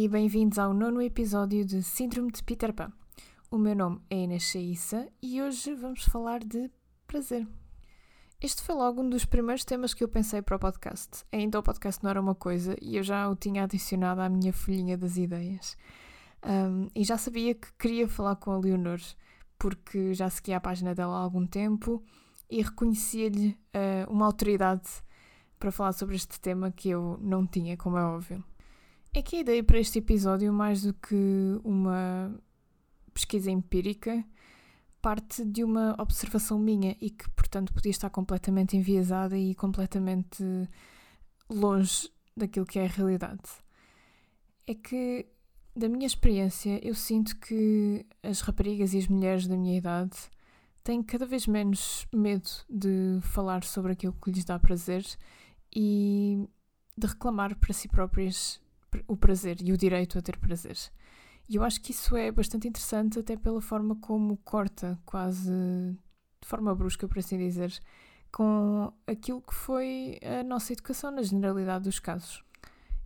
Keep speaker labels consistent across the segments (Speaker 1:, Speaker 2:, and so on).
Speaker 1: E bem-vindos ao nono episódio de Síndrome de Peter Pan. O meu nome é Inês Chaissa e hoje vamos falar de prazer. Este foi logo um dos primeiros temas que eu pensei para o podcast. Ainda o podcast não era uma coisa e eu já o tinha adicionado à minha folhinha das ideias. Um, e já sabia que queria falar com a Leonor, porque já seguia a página dela há algum tempo e reconhecia-lhe uh, uma autoridade para falar sobre este tema que eu não tinha, como é óbvio. É que a ideia para este episódio, mais do que uma pesquisa empírica, parte de uma observação minha e que, portanto, podia estar completamente enviesada e completamente longe daquilo que é a realidade. É que, da minha experiência, eu sinto que as raparigas e as mulheres da minha idade têm cada vez menos medo de falar sobre aquilo que lhes dá prazer e de reclamar para si próprias o prazer e o direito a ter prazer. E eu acho que isso é bastante interessante, até pela forma como corta, quase de forma brusca, por assim dizer, com aquilo que foi a nossa educação na generalidade dos casos.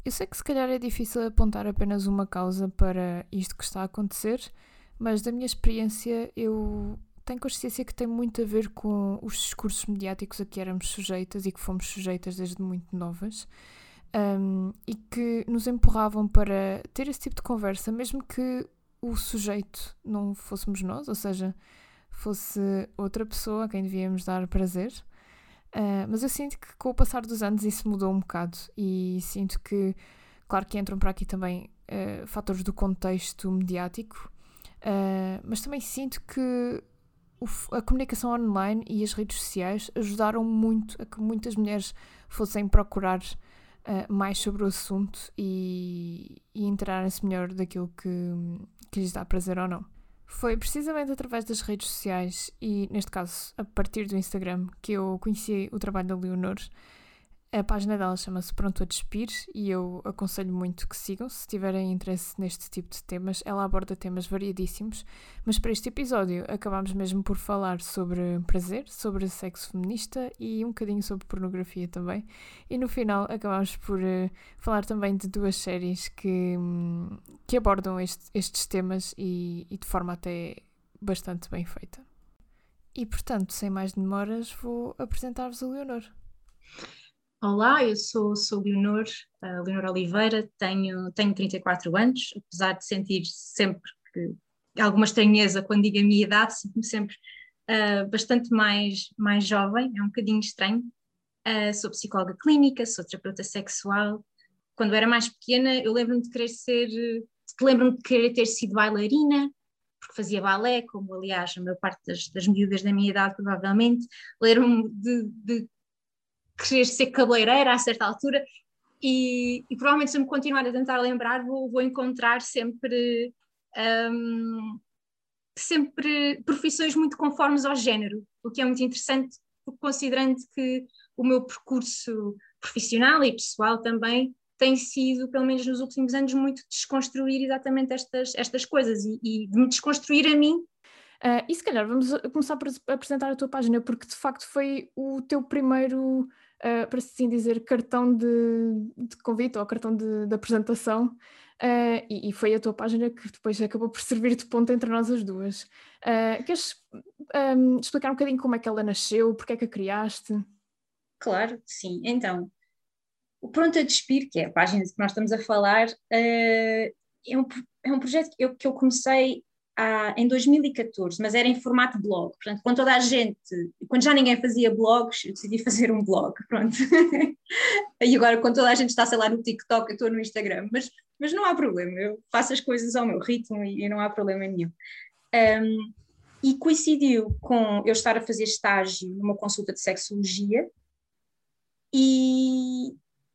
Speaker 1: Eu sei que se calhar é difícil apontar apenas uma causa para isto que está a acontecer, mas da minha experiência eu tenho consciência que tem muito a ver com os discursos mediáticos a que éramos sujeitas e que fomos sujeitas desde muito novas um, e que nos empurravam para ter esse tipo de conversa, mesmo que o sujeito não fôssemos nós, ou seja, fosse outra pessoa a quem devíamos dar prazer. Uh, mas eu sinto que com o passar dos anos isso mudou um bocado e sinto que, claro que entram para aqui também uh, fatores do contexto mediático, uh, mas também sinto que o, a comunicação online e as redes sociais ajudaram muito a que muitas mulheres fossem procurar uh, mais sobre o assunto e, e enterarem-se melhor daquilo que, que lhes dá prazer ou não. Foi precisamente através das redes sociais e, neste caso, a partir do Instagram, que eu conheci o trabalho da Leonor a página dela chama-se Pronto a Despir e eu aconselho muito que sigam se tiverem interesse neste tipo de temas. Ela aborda temas variadíssimos, mas para este episódio acabámos mesmo por falar sobre prazer, sobre sexo feminista e um bocadinho sobre pornografia também. E no final acabámos por uh, falar também de duas séries que, um, que abordam este, estes temas e, e de forma até bastante bem feita. E portanto, sem mais demoras, vou apresentar-vos a Leonor.
Speaker 2: Olá, eu sou, sou Leonor, uh, Leonor Oliveira, tenho, tenho 34 anos, apesar de sentir sempre que, alguma estranheza quando digo a minha idade, sinto-me sempre uh, bastante mais, mais jovem, é um bocadinho estranho. Uh, sou psicóloga clínica, sou terapeuta sexual. Quando era mais pequena, eu lembro-me de querer ser, lembro-me de querer ter sido bailarina, porque fazia balé, como aliás a maior parte das, das miúdas da minha idade provavelmente. Lembro-me de, de querer ser cabeleireira a certa altura, e, e, provavelmente se me continuar a tentar lembrar vou, vou encontrar sempre um, sempre profissões muito conformes ao género, o que é muito interessante considerando que o meu percurso profissional e pessoal também tem sido, pelo menos nos últimos anos, muito desconstruir exatamente estas, estas coisas e, e me desconstruir a mim.
Speaker 1: Uh, e se calhar vamos começar por apresentar a tua página, porque de facto foi o teu primeiro uh, para assim dizer, cartão de, de convite ou cartão de, de apresentação. Uh, e, e, foi a tua página que depois acabou por servir de ponto entre nós as duas. Uh, queres um, explicar um bocadinho como é que ela nasceu, porque é que a criaste?
Speaker 2: Claro, sim. Então, o Pronto a Despir, que é a página que nós estamos a falar, é, um, é um projeto que eu, que eu comecei há, em 2014, mas era em formato blog. Portanto, quando toda a gente, quando já ninguém fazia blogs, eu decidi fazer um blog, pronto. e agora, quando toda a gente está, sei lá, no TikTok, eu estou no Instagram, mas, mas não há problema, eu faço as coisas ao meu ritmo e, e não há problema nenhum. Um, e coincidiu com eu estar a fazer estágio numa consulta de sexologia e,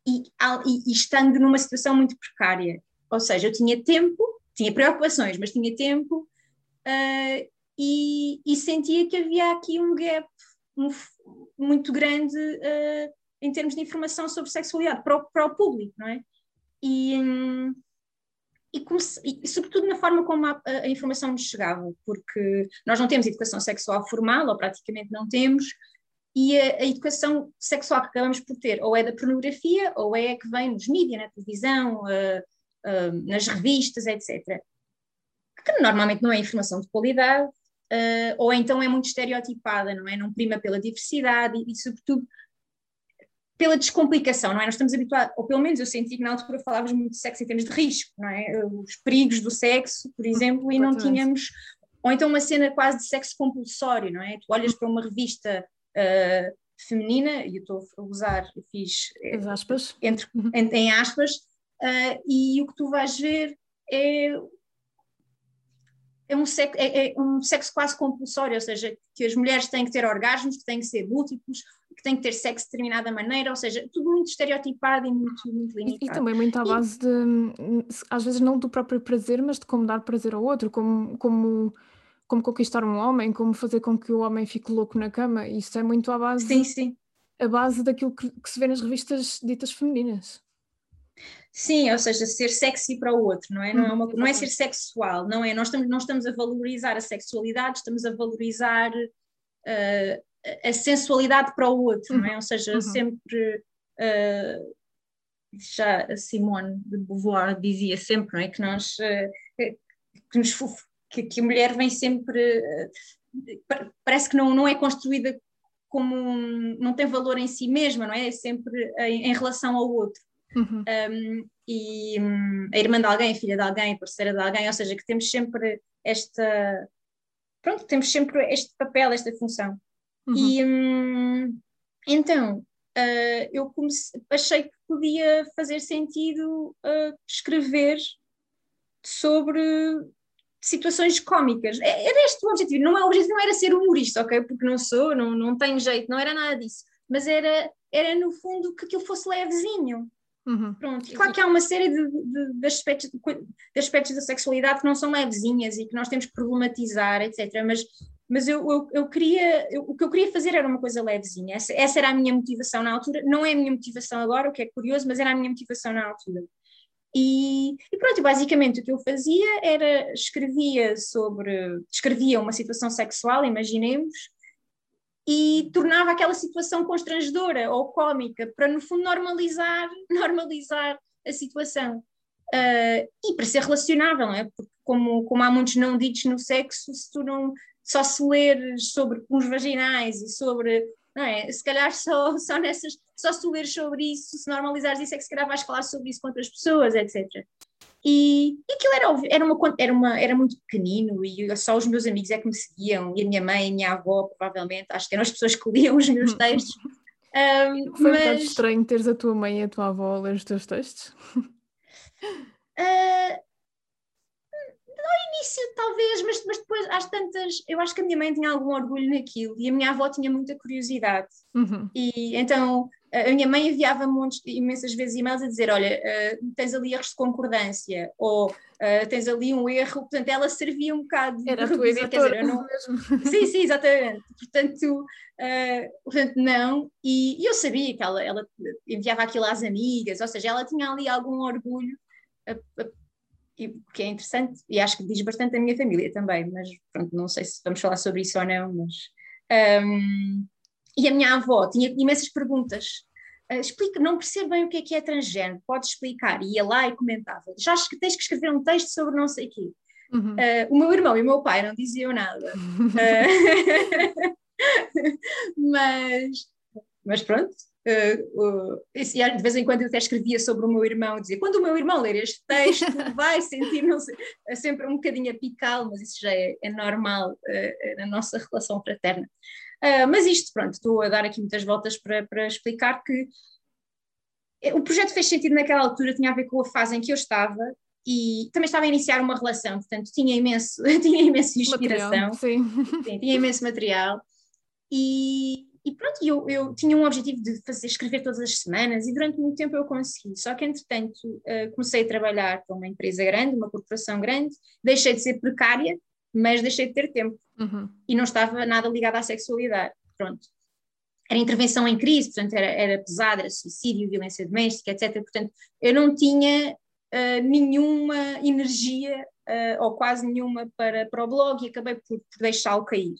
Speaker 2: e, e, estando numa situação muito precária. Ou seja, eu tinha tempo tinha preocupações, mas tinha tempo uh, e, e, sentia que havia aqui um gap muito grande uh, em termos de informação sobre sexualidade para o, para o público, não é? E, um, e, e, sobretudo na forma como a, a, informação nos chegava, porque nós não temos educação sexual formal, ou praticamente não temos, e a, a, educação sexual que acabamos por ter ou é da pornografia ou é que vem nos mídias, na televisão, uh, nas revistas, etc., que normalmente não é informação de qualidade, uh, ou então é muito estereotipada, não é? Não prima pela diversidade e, e, sobretudo, pela descomplicação, não é? Nós estamos habituados, ou pelo menos eu senti que na altura falávamos muito de sexo em termos de risco, não é? Os perigos do sexo, por exemplo, e não tínhamos, ou então uma cena quase de sexo compulsório, não é? Tu olhas para uma revista uh, feminina, e eu estou a usar, eu fiz
Speaker 1: As aspas.
Speaker 2: Entre, em, em aspas, uh, e o que tu vais ver é é um, sexo, é, é um sexo quase compulsório, ou seja, que as mulheres têm que ter orgasmos, que têm que ser múltiplos, que têm que ter sexo de determinada maneira, ou seja, tudo muito estereotipado e muito, muito limitado.
Speaker 1: E, e também muito à base de, às vezes não do próprio prazer, mas de como dar prazer ao outro, como, como, como conquistar um homem, como fazer com que o homem fique louco na cama, isso é muito à base,
Speaker 2: sim, sim.
Speaker 1: A base daquilo que, que se vê nas revistas ditas femininas.
Speaker 2: Sim, ou seja, ser sexy para o outro, não é? Não é, uma, não é ser sexual, não é? Nós estamos, não estamos a valorizar a sexualidade, estamos a valorizar uh, a sensualidade para o outro, não é? Ou seja, uhum. sempre. Uh, já a Simone de Beauvoir dizia sempre, não é? Que nós. Uh, que, nos, que, que, a mulher vem sempre. parece que não, não é construída como. Um, não tem valor em si mesma, não é? É sempre em, em relação ao outro. Uhum. Um, e um, a irmã de alguém, filha de alguém, parceira de alguém, ou seja, que temos sempre esta. Pronto, temos sempre este papel, esta função. Uhum. E um, então uh, eu comecei, achei que podia fazer sentido uh, escrever sobre situações cómicas. É, era este o objetivo. Não, é, o objetivo não era ser humorista, ok? Porque não sou, não, não tenho jeito, não era nada disso. Mas era, era no fundo que aquilo fosse levezinho. Uhum. Pronto. E claro que há uma série de, de, de, aspectos, de, aspectos, da sexualidade que não são levezinhas e que nós temos que problematizar, etc. Mas, mas eu, eu, eu queria, eu, o que eu queria fazer era uma coisa levezinha. Essa, essa, era a minha motivação na altura. Não é a minha motivação agora, o que é curioso, mas era a minha motivação na altura. E, e pronto, basicamente o que eu fazia era escrevia sobre, escrevia uma situação sexual, imaginemos, e tornava aquela situação constrangedora ou cómica para no fundo normalizar normalizar a situação. Uh, e para ser relacionável é? Porque como, como há muitos não ditos no sexo se tu não só se leres sobre uns vaginais e sobre não é? Se calhar só só nessas só se leres sobre isso se normalizares isso é que se calhar vais falar sobre isso com outras pessoas etc e, e aquilo era, era, uma, era, uma, era muito pequenino e só os meus amigos é que me seguiam, e a minha mãe e a minha avó, provavelmente, acho que eram as pessoas que liam os meus textos.
Speaker 1: Um, Foi mas... um bocado estranho teres a tua mãe e a tua avó a ler os teus textos?
Speaker 2: Uh, no início, talvez, mas, mas depois, às tantas, eu acho que a minha mãe tinha algum orgulho naquilo e a minha avó tinha muita curiosidade. Uhum. E então a minha mãe enviava montes, imensas vezes e-mails a dizer: Olha, uh, tens ali erros de concordância, ou uh, tens ali um erro, portanto, ela servia um bocado
Speaker 1: Era de a tua editora,
Speaker 2: não... Sim, sim, exatamente. Portanto, uh, portanto não. E, e, eu sabia que ela, ela enviava aquilo às amigas, ou seja, ela tinha ali algum orgulho, e, que é interessante, e acho que diz bastante a minha família também, mas pronto, não sei se vamos falar sobre isso ou não, mas. Um, e a minha avó tinha imensas perguntas. Uh, explica, não percebo bem o que é que é transgênero, pode explicar? E ia lá e comentava. Já acho que tens que escrever um texto sobre não sei o quê. Uhum. Uh, o meu irmão e o meu pai não diziam nada. Uh, mas, mas pronto. Uh, de vez em quando eu até escrevia sobre o meu irmão, dizia quando o meu irmão ler este texto vai sentir não sei, é sempre um bocadinho apical, mas isso já é, é normal na nossa relação fraterna. Uh, mas isto, pronto, estou a dar aqui muitas voltas para, para explicar que o projeto fez sentido naquela altura, tinha a ver com a fase em que eu estava e também estava a iniciar uma relação, portanto tinha imenso, tinha imensa inspiração, material, sim. Sim, tinha imenso material. E, e pronto, eu, eu tinha um objetivo de fazer, escrever todas as semanas e durante muito tempo eu consegui, só que entretanto uh, comecei a trabalhar para uma empresa grande, uma corporação grande, deixei de ser precária, mas deixei de ter tempo uhum. e não estava nada ligado à sexualidade. Pronto. Era intervenção em crise, portanto, era, era pesada, era suicídio, violência doméstica, etc. Portanto, eu não tinha uh, nenhuma energia, uh, ou quase nenhuma, para, para o blog e acabei por, por deixá-lo cair.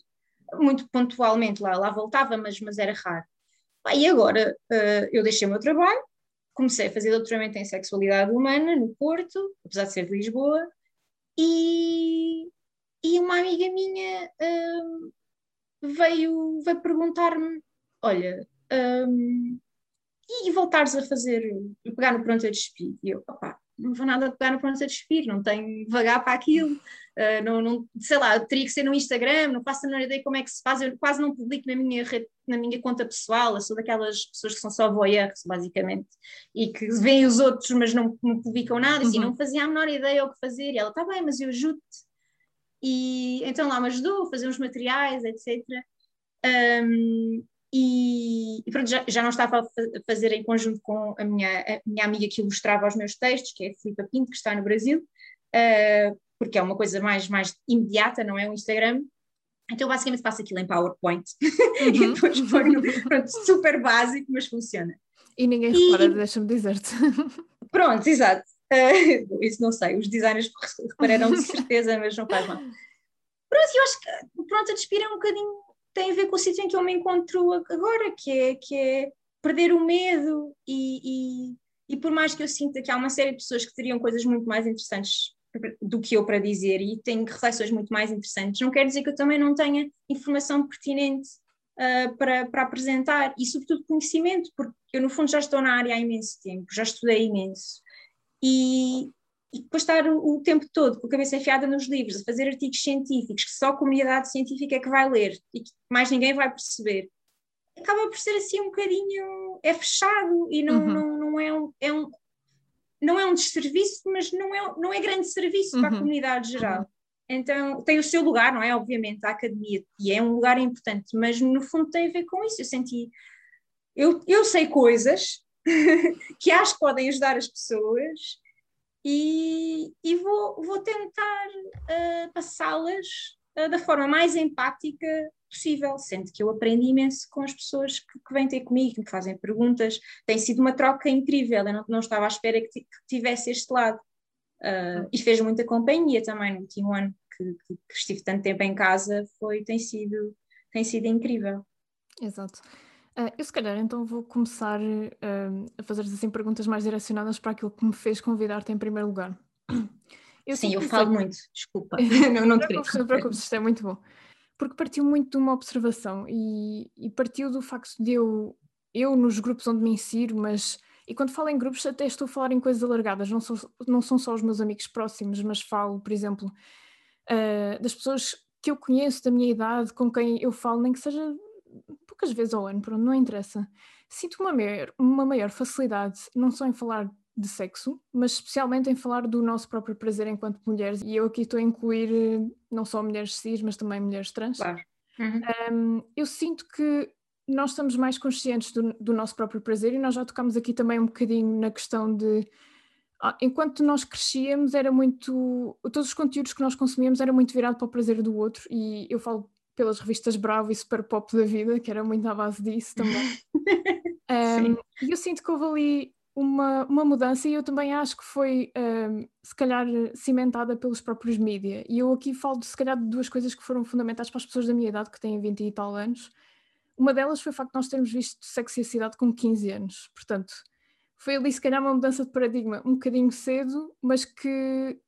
Speaker 2: Muito pontualmente lá, lá voltava, mas, mas era raro. e agora uh, eu deixei o meu trabalho, comecei a fazer doutoramento em sexualidade humana no Porto, apesar de ser de Lisboa, e, e uma amiga minha um, veio, veio perguntar-me: olha, um, e voltares a fazer, pegar no pronto a despir? E eu, opá, não vou nada pegar no pronto a despir, não tenho vagar para aquilo, uh, não, não, sei lá, teria que ser no Instagram, não faço a menor ideia como é que se faz, eu quase não publico na minha, na minha conta pessoal, eu sou daquelas pessoas que são só voyeurs, basicamente, e que veem os outros, mas não, não publicam nada, assim, uhum. não fazia a menor ideia o que fazer, e ela, está bem, mas eu ajudo-te. E então lá me ajudou a fazer uns materiais, etc. Um, e, e pronto, já, já, não estava a fazer em conjunto com a minha, a minha amiga que ilustrava os meus textos, que é a Filipa Pinto, que está no Brasil, uh, porque é uma coisa mais, mais imediata, não é o Instagram. Então, basicamente, faço aquilo em PowerPoint uhum. e depois ponho, pronto, super básico, mas funciona.
Speaker 1: E ninguém e... repara, deixa-me dizer-te.
Speaker 2: Pronto, exato. Uh, isso não sei, os designers repararão de certeza, mas não faz mal. Pronto, eu acho que pronto, a despir é um bocadinho tem a ver com o sítio em que eu me encontro agora, que é, que é perder o medo e, e, e, por mais que eu sinta que há uma série de pessoas que teriam coisas muito mais interessantes do que eu para dizer e tenho reflexões muito mais interessantes, não quer dizer que eu também não tenha informação pertinente uh, para, para apresentar e sobretudo conhecimento, porque eu no fundo já estou na área há imenso tempo, já estudei imenso e, e depois estar o, o, tempo todo com a cabeça enfiada nos livros, a fazer artigos científicos que só a comunidade científica é que vai ler e que mais ninguém vai perceber, acaba por ser assim um bocadinho é fechado e não, uhum. não, não é um, é um não é um desserviço, mas não é, não é grande serviço uhum. para a uhum. comunidade geral. Uhum. Então, tem o seu lugar, não é? Obviamente, a academia, e é um lugar importante, mas no fundo tem a ver com isso. Eu senti. Eu, eu sei coisas que acho que podem ajudar as pessoas e, e vou, vou tentar uh, passá-las uh, da forma mais empática possível, sendo que eu aprendo imenso com as pessoas que, que vêm ter comigo, que me fazem perguntas. Tem sido uma troca incrível, eu não, não estava à espera que, que tivesse este lado. Uh, e fez muita companhia também no último ano que, que, que, estive tanto tempo em casa, foi, tem, sido, tem sido incrível.
Speaker 1: Exato. Uh, eu se calhar então vou começar uh, a fazer assim perguntas mais direcionadas para aquilo que me fez convidar-te em primeiro lugar.
Speaker 2: Eu Sim, eu falo muito, desculpa.
Speaker 1: não, não, te preocupes, não te preocupes, isto é muito bom. Porque partiu muito de uma observação e, e partiu do facto de eu, eu nos grupos onde me insiro, mas e quando falo em grupos até estou a falar em coisas alargadas, não, sou, não são só os meus amigos próximos, mas falo, por exemplo, uh, das pessoas que eu conheço da minha idade, com quem eu falo, nem que seja poucas vezes ao ano, pronto, não interessa. Sinto uma maior, uma maior facilidade, não só em falar de sexo, mas especialmente em falar do nosso próprio prazer enquanto mulheres. E eu aqui estou a incluir eh, não só mulheres cis, mas também mulheres trans.
Speaker 2: Claro. Uhum.
Speaker 1: Um, eu sinto que nós estamos mais conscientes do, do, nosso próprio prazer e nós já tocamos aqui também um bocadinho na questão de ah, enquanto nós crescíamos era muito todos os conteúdos que nós consumíamos era muito virado para o prazer do outro e eu falo pelas revistas Bravo e Super Pop da vida, que era muito à base disso também. um, e eu sinto que houve ali uma, uma mudança e eu também acho que foi, um, se calhar, cimentada pelos próprios mídia. E eu aqui falo, se calhar, de duas coisas que foram fundamentais para as pessoas da minha idade, que têm 20 e tal anos. Uma delas foi o facto de nós termos visto sexo e cidade com 15 anos. Portanto, foi ali, se calhar, uma mudança de paradigma um bocadinho cedo, mas que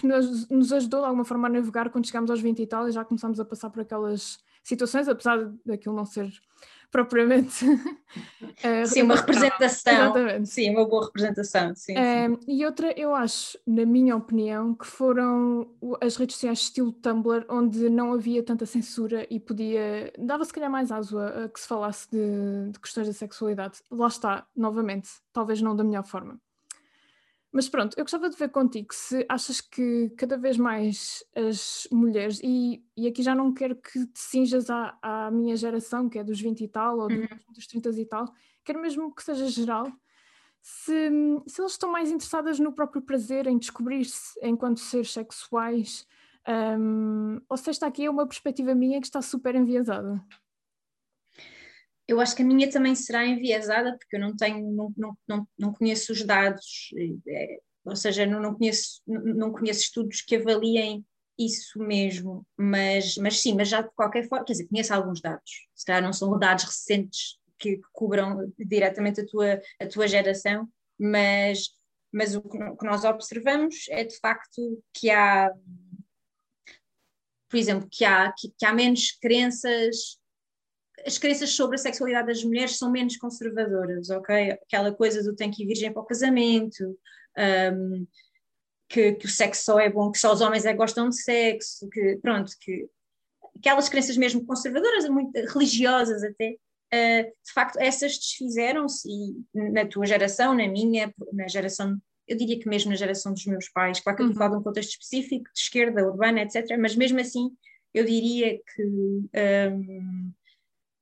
Speaker 1: que nos, nos, ajudou de alguma forma a navegar quando chegámos aos 20 e tal e já começámos a passar por aquelas situações, apesar daquilo não ser propriamente.
Speaker 2: uh, sim, uma representação. Exatamente. Sim, uma boa representação. Sim,
Speaker 1: uh, sim, E outra, eu acho, na minha opinião, que foram as redes sociais estilo Tumblr, onde não havia tanta censura e podia. dava se calhar mais aso a, a que se falasse de, de questões da sexualidade. Lá está, novamente, talvez não da melhor forma. Mas pronto, eu gostava de ver contigo se achas que cada vez mais as mulheres, e, e aqui já não quero que te cinjas à, à minha geração, que é dos 20 e tal, ou uhum. dos 30 e tal, quero mesmo que seja geral, se, se elas estão mais interessadas no próprio prazer, em descobrir-se enquanto seres sexuais, um, ou se esta aqui é uma perspectiva minha que está super enviesada.
Speaker 2: Eu acho que a minha também será enviesada, porque eu não tenho, não, não, não, não conheço os dados, é, ou seja, não, não, conheço, não conheço estudos que avaliem isso mesmo, mas, mas sim, mas já de qualquer forma, quer dizer, conheço alguns dados, se calhar não são dados recentes que, que cobram diretamente a tua, a tua geração, mas, mas o que nós observamos é de facto que há, por exemplo, que há, que, que há menos crenças as crenças sobre a sexualidade das mulheres são menos conservadoras, ok? Aquela coisa do tem que ir virgem para o casamento, um, que, que, o sexo só é bom, que só os homens é que gostam de sexo, que pronto, que aquelas crenças mesmo conservadoras, muito religiosas até, uh, de facto essas desfizeram-se e na tua geração, na minha, na geração, eu diria que mesmo na geração dos meus pais, claro que eu falo de um contexto específico, de esquerda, urbana, etc., mas mesmo assim eu diria que um,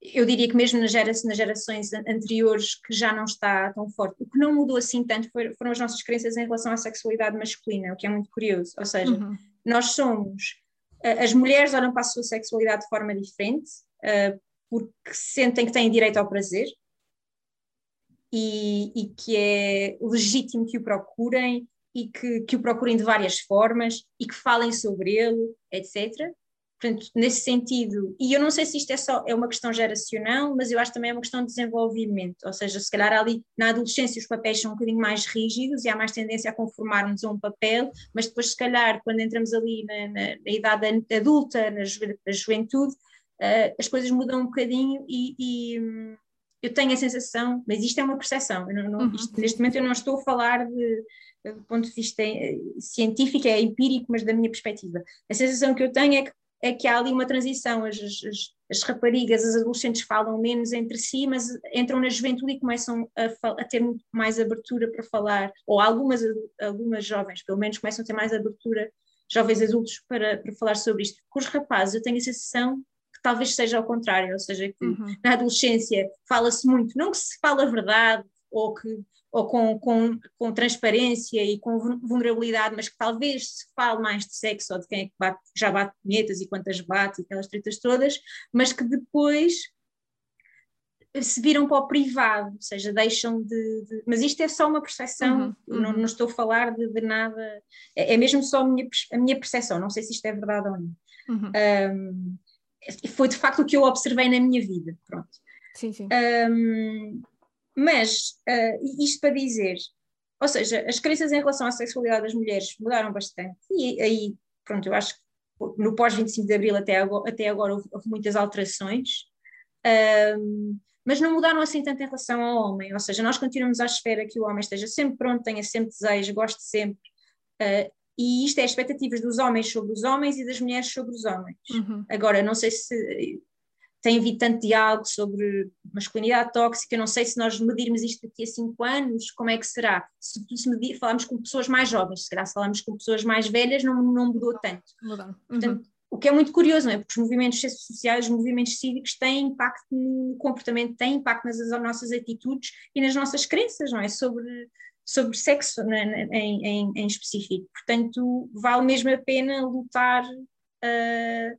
Speaker 2: eu diria que mesmo nas, gera, nas, gerações anteriores que já não está tão forte. O que não mudou assim tanto foram as nossas crenças em relação à sexualidade masculina, o que é muito curioso. Ou seja, uhum. nós somos, as mulheres olham para a sua sexualidade de forma diferente, uh, porque sentem que têm direito ao prazer e, e, que é legítimo que o procurem e que, que o procurem de várias formas e que falem sobre ele, etc. Portanto, nesse sentido, e eu não sei se isto é só é uma questão geracional, mas eu acho também é uma questão de desenvolvimento, ou seja, se calhar ali na adolescência os papéis são um bocadinho mais rígidos e há mais tendência a conformarmos a um papel, mas depois se calhar quando entramos ali na, na, na idade adulta, na, ju na juventude, uh, as coisas mudam um bocadinho e, e hum, eu tenho a sensação, mas isto é uma percepção, não, não, uhum. isto, neste momento eu não estou a falar de, do ponto de vista eh, científico, é empírico, mas da minha perspectiva. A sensação que eu tenho é que é que há ali uma transição, as, as, as, raparigas, as adolescentes falam menos entre si, mas entram na juventude e começam a, a, ter muito mais abertura para falar, ou algumas, algumas jovens, pelo menos, começam a ter mais abertura, jovens adultos, para, para falar sobre isto. Com os rapazes, eu tenho a sensação que talvez seja ao contrário, ou seja, que uhum. na adolescência fala-se muito, não que se fala a verdade, ou que ou com, com, com transparência e com vulnerabilidade, mas que talvez se fale mais de sexo ou de quem é que bate, já bate punhetas e quantas bate e aquelas tretas todas, mas que depois se viram para o privado, ou seja, deixam de. de mas isto é só uma percepção, uhum, uhum. Não, não, estou a falar de, de nada, é, é, mesmo só a minha, a minha percepção, não sei se isto é verdade ou não. Uhum. Um, foi de facto o que eu observei na minha vida, pronto.
Speaker 1: Sim, sim.
Speaker 2: Um, mas uh, isto para dizer, ou seja, as crenças em relação à sexualidade das mulheres mudaram bastante, e aí, pronto, eu acho que no pós-25 de Abril até agora, até agora houve, houve muitas alterações, um, mas não mudaram assim tanto em relação ao homem, ou seja, nós continuamos à espera que o homem esteja sempre pronto, tenha sempre desejo, goste sempre, uh, e isto é expectativas dos homens sobre os homens e das mulheres sobre os homens. Uhum. Agora, não sei se tem havido tanto diálogo sobre masculinidade tóxica, não sei se nós medirmos isto daqui a cinco anos, como é que será? Se, se medir, falarmos com pessoas mais jovens, se calhar se falarmos com pessoas mais velhas, não, não mudou tanto.
Speaker 1: Mudaram.
Speaker 2: Portanto, uhum. o que é muito curioso, não é? Porque os movimentos sociais, os movimentos cívicos têm impacto no comportamento, têm impacto nas nossas atitudes e nas nossas crenças, não é? Sobre, sobre sexo né, em, em, em específico. Portanto, vale mesmo a pena lutar uh,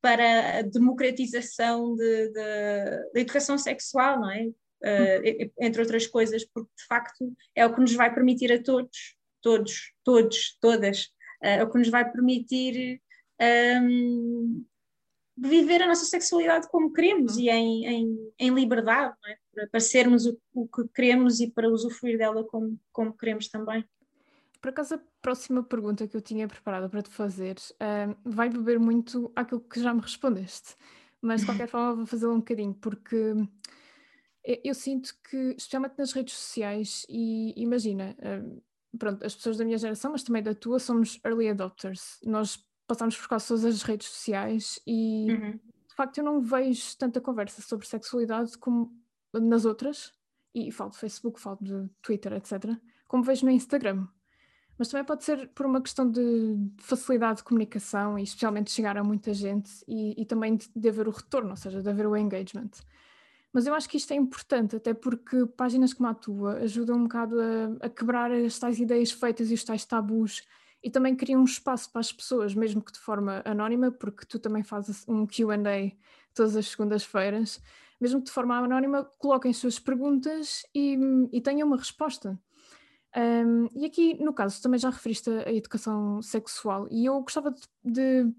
Speaker 2: para a democratização de, de, da educação sexual, não é? Uh, entre outras coisas, porque de facto é o que nos vai permitir a todos, todos, todos, todas, uh, é o que nos vai permitir um, viver a nossa sexualidade como queremos e em, em, em liberdade, é? para, para, sermos o, o, que queremos e para usufruir dela como, como queremos também.
Speaker 1: Por acaso, próxima pergunta que eu tinha preparada para te fazer uh, vai beber muito àquilo que já me respondeste, mas de qualquer forma vou fazê-lo um bocadinho, porque eu, eu, sinto que, especialmente nas redes sociais, e imagina, uh, pronto, as pessoas da minha geração, mas também da tua, somos early adopters. Nós passamos por quase todas as redes sociais e, uhum. de facto, eu não vejo tanta conversa sobre sexualidade como nas outras, e falo de Facebook, falo de Twitter, etc., como vejo no Instagram mas também pode ser por uma questão de facilidade de comunicação e especialmente chegar a muita gente e, e, também de, de haver o retorno, ou seja, de haver o engagement. Mas eu acho que isto é importante, até porque páginas como a tua ajudam um bocado a, a quebrar as tais ideias feitas e os tais tabus e também criam um espaço para as pessoas, mesmo que de forma anónima, porque tu também fazes um QA todas as segundas-feiras, mesmo que de forma anónima, coloquem suas perguntas e, e tenham uma resposta. Um, e aqui, no caso, também já referiste a educação sexual e eu gostava de,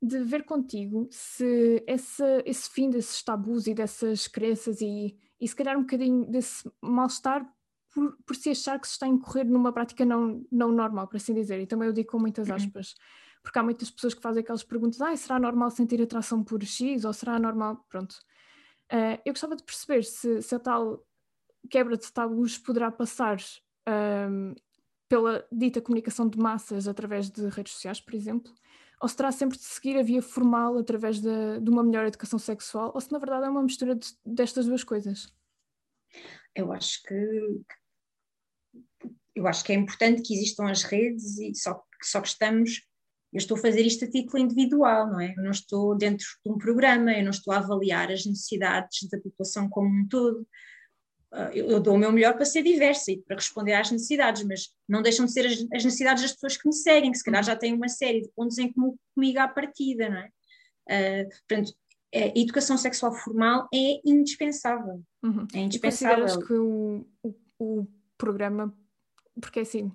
Speaker 1: de, ver contigo se esse, esse fim desses tabus e dessas crenças e, e se calhar um bocadinho desse mal-estar por, por se achar que se está a incorrer numa prática não, não normal, por assim dizer. E também eu digo com muitas uhum. aspas, porque há muitas pessoas que fazem aquelas perguntas: ah, será normal sentir atração por X ou será normal? Pronto. Uh, eu gostava de perceber se, se a tal quebra de tabus poderá passar um, pela dita comunicação de massas através de redes sociais, por exemplo, ou se terá sempre de seguir a via formal através de, de uma melhor educação sexual, ou se na verdade é uma mistura de, destas duas coisas?
Speaker 2: Eu acho que eu acho que é importante que existam as redes e só, só que estamos eu estou a fazer isto a título individual, não é? Eu não estou dentro de um programa, eu não estou a avaliar as necessidades da população como um todo. Ah, eu, dou o meu melhor para ser diversa e para responder às necessidades, mas não deixam de ser as, as necessidades das pessoas que me seguem, que se calhar já têm uma série de pontos em comum comigo à partida, não é? Uh, portanto, a educação sexual formal é indispensável.
Speaker 1: Uhum. É indispensável. E que o, o, o, programa, porque é assim,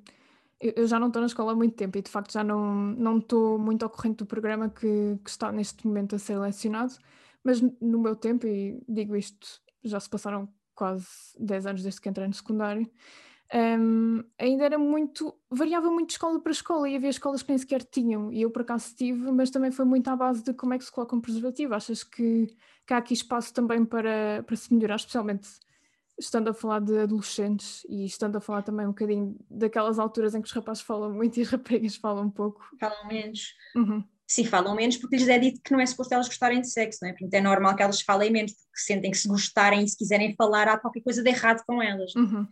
Speaker 1: eu, eu já não estou na escola há muito tempo e de facto já não, não estou muito ao corrente do programa que, que está neste momento a ser lecionado, mas no meu tempo, e digo isto, já se passaram quase 10 anos desde que entrei no secundário, um, ainda era muito. variava muito de escola para escola e havia escolas que nem sequer tinham, e eu por acaso tive, mas também foi muito à base de como é que se coloca um preservativo. Achas que, que há aqui espaço também para, para se melhorar, especialmente estando a falar de adolescentes e estando a falar também um bocadinho daquelas alturas em que os rapazes falam muito e as raparigas falam um pouco?
Speaker 2: Falam menos. Uhum. Sim, falam menos porque lhes é dito que não é suposto elas gostarem de sexo, não é? Portanto, é normal que elas falem menos, porque sentem que se gostarem e se quiserem falar, há qualquer coisa de errado com elas.
Speaker 1: Uhum.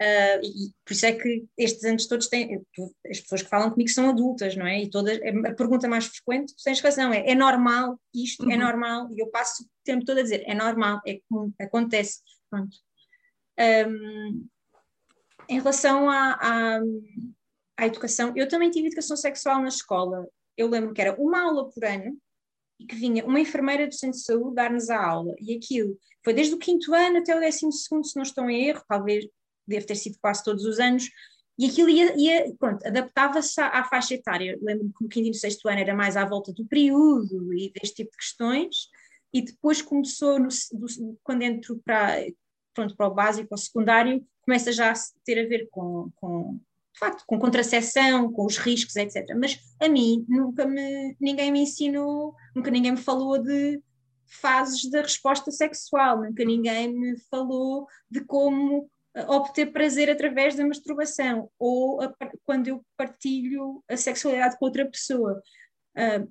Speaker 2: Uh, e por isso é que estes anos todos têm, as pessoas que falam comigo são adultas, não é? E todas, a pergunta mais frequente, tu tens razão, é, é normal isto, é uhum. é normal, e eu passo o tempo todo a dizer, é normal, é como acontece, pronto. Um, em relação à, à, à educação, eu também tive educação sexual na escola, eu lembro que era uma aula por ano e que vinha uma enfermeira do centro de saúde dar-nos a aula. E aquilo foi desde o quinto ano até o décimo segundo, se não estou em erro, talvez deve ter sido quase todos os anos. E aquilo ia, ia pronto, adaptava-se à, faixa etária. Lembro-me que no quinto e no sexto ano era mais à volta do período e deste tipo de questões. E depois começou, no, do, quando entro para, pronto, para o básico, ou secundário, começa já a ter a ver com, com de facto, com contracepção, com os riscos, etc. Mas a mim nunca me, ninguém me ensinou, nunca ninguém me falou de fases da resposta sexual, nunca ninguém me falou de como eh, obter prazer através da masturbação ou a, quando eu partilho a sexualidade com outra pessoa. Uh,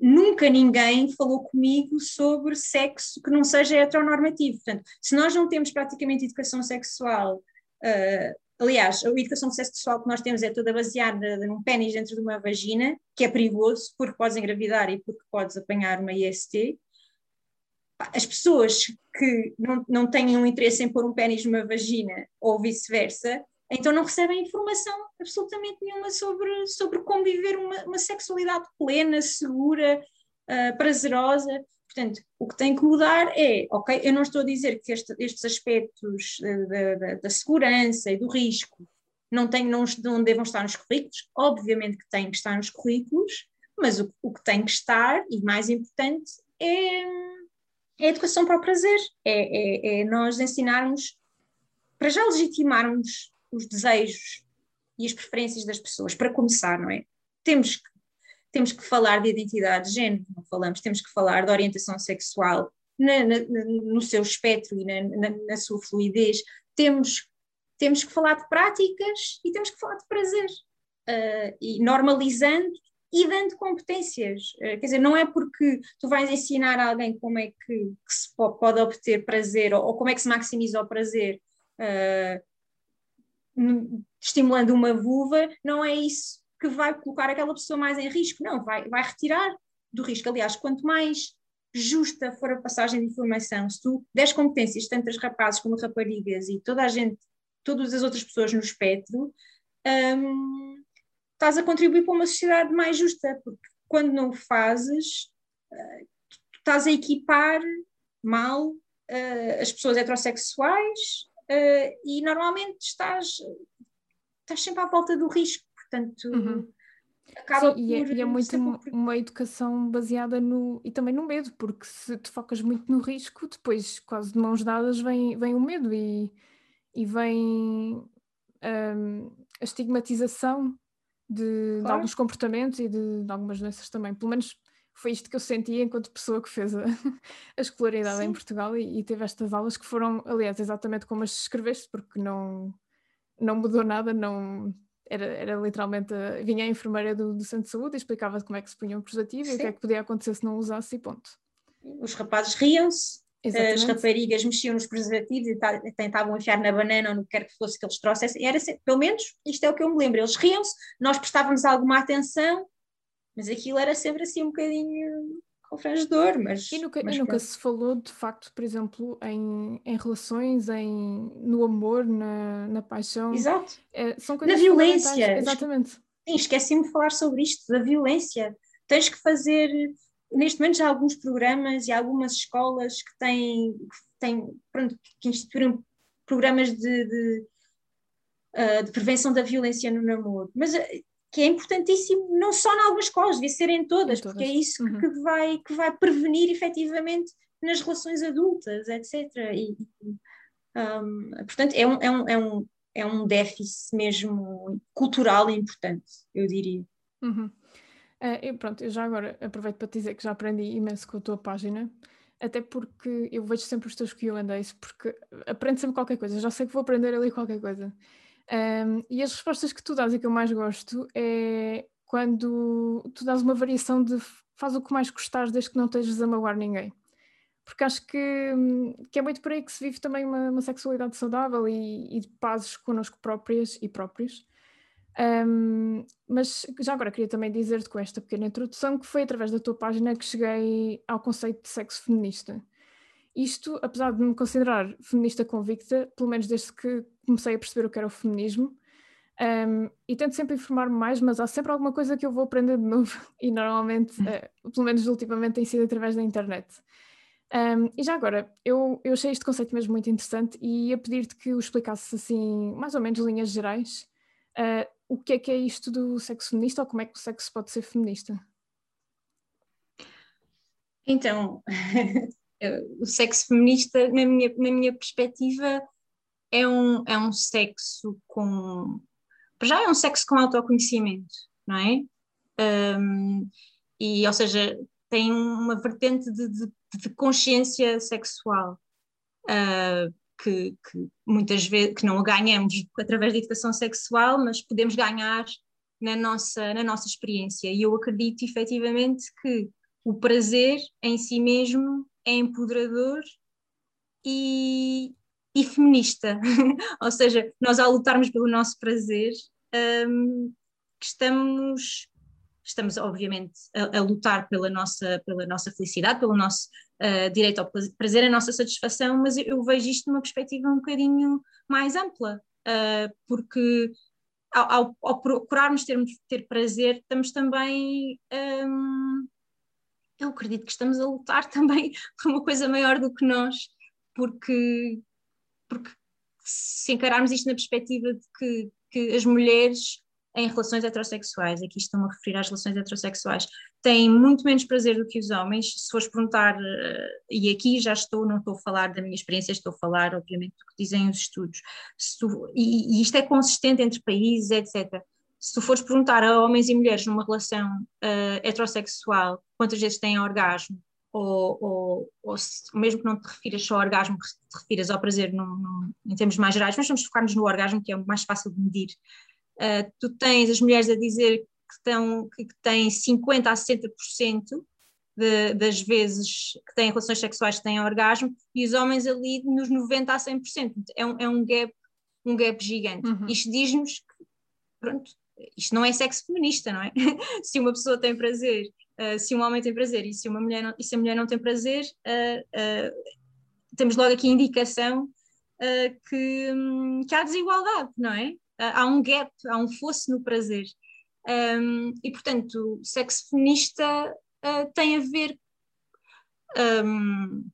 Speaker 2: nunca ninguém falou comigo sobre sexo que não seja heteronormativo. Portanto, se nós não temos praticamente educação sexual uh, Aliás, a educação sexual que nós temos é toda baseada num pênis dentro de uma vagina, que é perigoso porque podes engravidar e porque podes apanhar uma IST. As pessoas que não, não têm um interesse em pôr um pênis numa vagina ou vice-versa, então não recebem informação absolutamente nenhuma sobre, sobre como viver uma, uma sexualidade plena, segura, uh, prazerosa. Portanto, o que tem que mudar é, ok, eu não estou a dizer que este, estes aspectos da, da, da, segurança e do risco não, tem, não, não devam estar nos currículos, obviamente que têm que estar nos currículos, mas o, o que tem que estar, e mais importante, é, é a educação para o prazer, é, é, é nós ensinarmos, para já legitimarmos os desejos e as preferências das pessoas, para começar, não é? Temos que temos que falar de identidade de género, não falamos, temos que falar de orientação sexual na, na, no seu espectro e na, na, sua fluidez, temos, temos que falar de práticas e temos que falar de prazer, uh, e normalizando e dando competências. Uh, quer dizer, não é porque tu vais ensinar a alguém como é que, que se pode obter prazer ou, ou, como é que se maximiza o prazer. Uh, estimulando uma vulva, não é isso que vai colocar aquela pessoa mais em risco, não, vai, vai retirar do risco. Aliás, quanto mais justa for a passagem de informação, se tu des competências, tanto as rapazes como raparigas e toda a gente, todas as outras pessoas no espectro, um, estás a contribuir para uma sociedade mais justa, porque quando não o fazes, uh, estás a equipar mal uh, as pessoas heterossexuais uh, e normalmente estás, estás sempre à volta do risco Portanto,
Speaker 1: uhum. acaba Sim, por, e, é, e é muito uma, uma educação baseada no e também no medo, porque se te focas muito no risco, depois quase de mãos dadas vem, vem o medo e, e vem um, a estigmatização de, claro. de, alguns comportamentos e de, de, algumas doenças também. Pelo menos foi isto que eu senti enquanto pessoa que fez a, a escolaridade Sim. em Portugal e, e, teve estas aulas que foram, aliás, exatamente como as escreveste, porque não, não mudou nada, não era, era literalmente, a, vinha a enfermeira do, do centro de saúde e explicava como é que se punha um preservativo Sim. e o que é que podia acontecer se não usasse e ponto.
Speaker 2: Os rapazes riam-se, as raparigas mexiam nos preservativos e tentavam enfiar na banana ou no que quer que fosse que eles trouxessem. Era, pelo menos, isto é o que eu me lembro. Eles riam-se, nós prestávamos alguma atenção, mas aquilo era sempre assim um bocadinho confrangedor, mas...
Speaker 1: E nunca,
Speaker 2: mas
Speaker 1: e nunca se falou, de facto, por exemplo, em, em relações, em, no amor, na, na paixão.
Speaker 2: Exato.
Speaker 1: É, são coisas
Speaker 2: na violência.
Speaker 1: Exatamente.
Speaker 2: Sim, esqueci-me de falar sobre isto, da violência. Tens que fazer neste momento já há alguns programas e algumas escolas que têm, que, têm, pronto, que instituíram programas de, de, uh, de, prevenção da violência no namoro, mas uh, que é importantíssimo não só em algumas escolas, devia ser em todas, em todas. porque é isso uhum. que, vai, que vai prevenir efetivamente nas relações adultas, etc. E, um, portanto, é um, é, um, é, um, é um déficit mesmo cultural importante, eu diria.
Speaker 1: Uhum. Uh, eu, pronto, eu já agora aproveito para te dizer que já aprendi imenso com a tua página, até porque eu vejo sempre os teus Q&As, porque aprendo sempre qualquer coisa, já sei que vou aprender ali qualquer coisa. Um, e as respostas que tu dás e que eu mais gosto é quando tu dás uma variação de faz o que mais gostares desde que não estejas a magoar ninguém. Porque acho que, que é muito por aí que se vive também uma, uma sexualidade saudável e, e de pazes connosco próprias e próprios. Um, mas já agora queria também dizer-te com esta pequena introdução que foi através da tua página que cheguei ao conceito de sexo feminista. Isto, apesar de me considerar feminista convicta, pelo menos desde que comecei a perceber o que era o feminismo, um, e tento sempre informar-me mais, mas há sempre alguma coisa que eu vou aprender de novo, e normalmente, uh, pelo menos ultimamente, tem sido através da internet. Um, e já agora, eu, eu achei este conceito mesmo muito interessante e ia pedir-te que o explicasses assim, mais ou menos linhas gerais, uh, o que é que é isto do sexo feminista ou como é que o sexo pode ser feminista?
Speaker 2: Então, o sexo feminista, na minha, na minha perspectiva, é um, é um sexo com. Já é um sexo com autoconhecimento, não é? Um, e, ou seja, tem uma vertente de, de, de consciência sexual. Uh, que, que, muitas vezes que não ganhamos através da educação sexual, mas podemos ganhar na nossa, na nossa experiência. E eu acredito efetivamente que o prazer em si mesmo é empoderador e, e feminista. Ou seja, nós ao lutarmos pelo nosso prazer, um, estamos estamos obviamente a, a, lutar pela nossa, pela nossa felicidade, pelo nosso uh, direito ao prazer, a nossa satisfação, mas eu, vejo isto numa perspectiva um bocadinho mais ampla, uh, porque ao, ao, ao, procurarmos ter, ter prazer, estamos também. Um, eu acredito que estamos a lutar também por uma coisa maior do que nós, porque, porque se encararmos isto na perspectiva de que, que as mulheres em relações heterossexuais, aqui estão a referir às relações heterossexuais, têm muito menos prazer do que os homens. Se fores perguntar, uh, e aqui já estou, não estou a falar da minha experiência, estou a falar, obviamente, do que dizem os estudos, tu, e, e, isto é consistente entre países, etc. Se tu fores perguntar a homens e mulheres numa relação uh, heterossexual quantas vezes têm orgasmo, ou, ou, ou se, mesmo que não te refiras só ao orgasmo, que te refiras ao prazer em termos mais gerais, mas vamos focar-nos no orgasmo, que é o mais fácil de medir. Uh, tu tens as mulheres a dizer que, estão, que, têm 50% a 60% de, das vezes que têm relações sexuais que têm orgasmo e os homens ali nos 90% a 100%. É um, é um, gap, um gap gigante. Uhum. Isto diz-nos que, pronto, isto não é sexo feminista, não é? se uma pessoa tem prazer, uh, se um homem tem prazer e se, uma mulher não, e se a mulher não tem prazer, uh, uh, temos logo aqui indicação que, um, que há desigualdade, não é? há um gap, há um fosse no prazer. Um, e, portanto, sexo feminista tem a ver, um,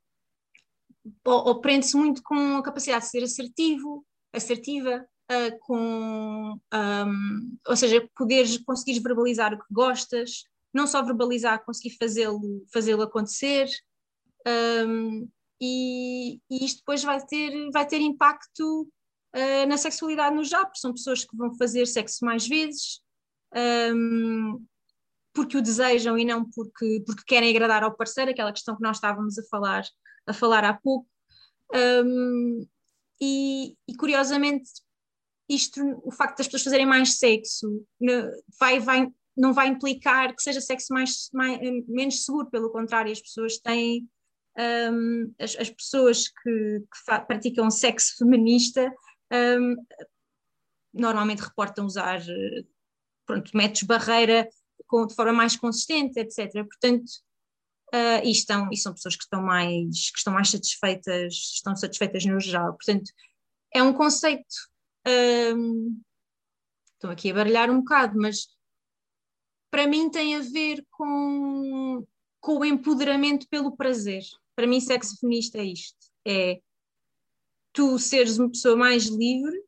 Speaker 2: ou, ou prende-se muito com a capacidade de ser assertivo, assertiva, uh, com, um, ou seja, poderes, conseguires verbalizar o que gostas, não só verbalizar, conseguir fazê-lo fazê acontecer. Um, e, e, isto depois vai ter, vai ter impacto uh, na sexualidade no já, porque são pessoas que vão fazer sexo mais vezes, um, porque o desejam e não porque, porque querem agradar ao parceiro, aquela questão que nós estávamos a falar, a falar há pouco. Um, e, e, curiosamente, isto, o facto das pessoas fazerem mais sexo vai, vai, não vai implicar que seja sexo mais, mais menos seguro, pelo contrário, as pessoas têm um, as, as, pessoas que, que praticam sexo feminista um, normalmente reportam usar pronto, métodos barreira com, de forma mais consistente, etc. Portanto, uh, e, estão, e são pessoas que estão mais que estão mais satisfeitas, estão satisfeitas no geral. Portanto, é um conceito. Um, estou aqui a baralhar um bocado, mas para mim tem a ver com, com o empoderamento pelo prazer. Para mim, sexo feminista é isto: é tu seres uma pessoa mais livre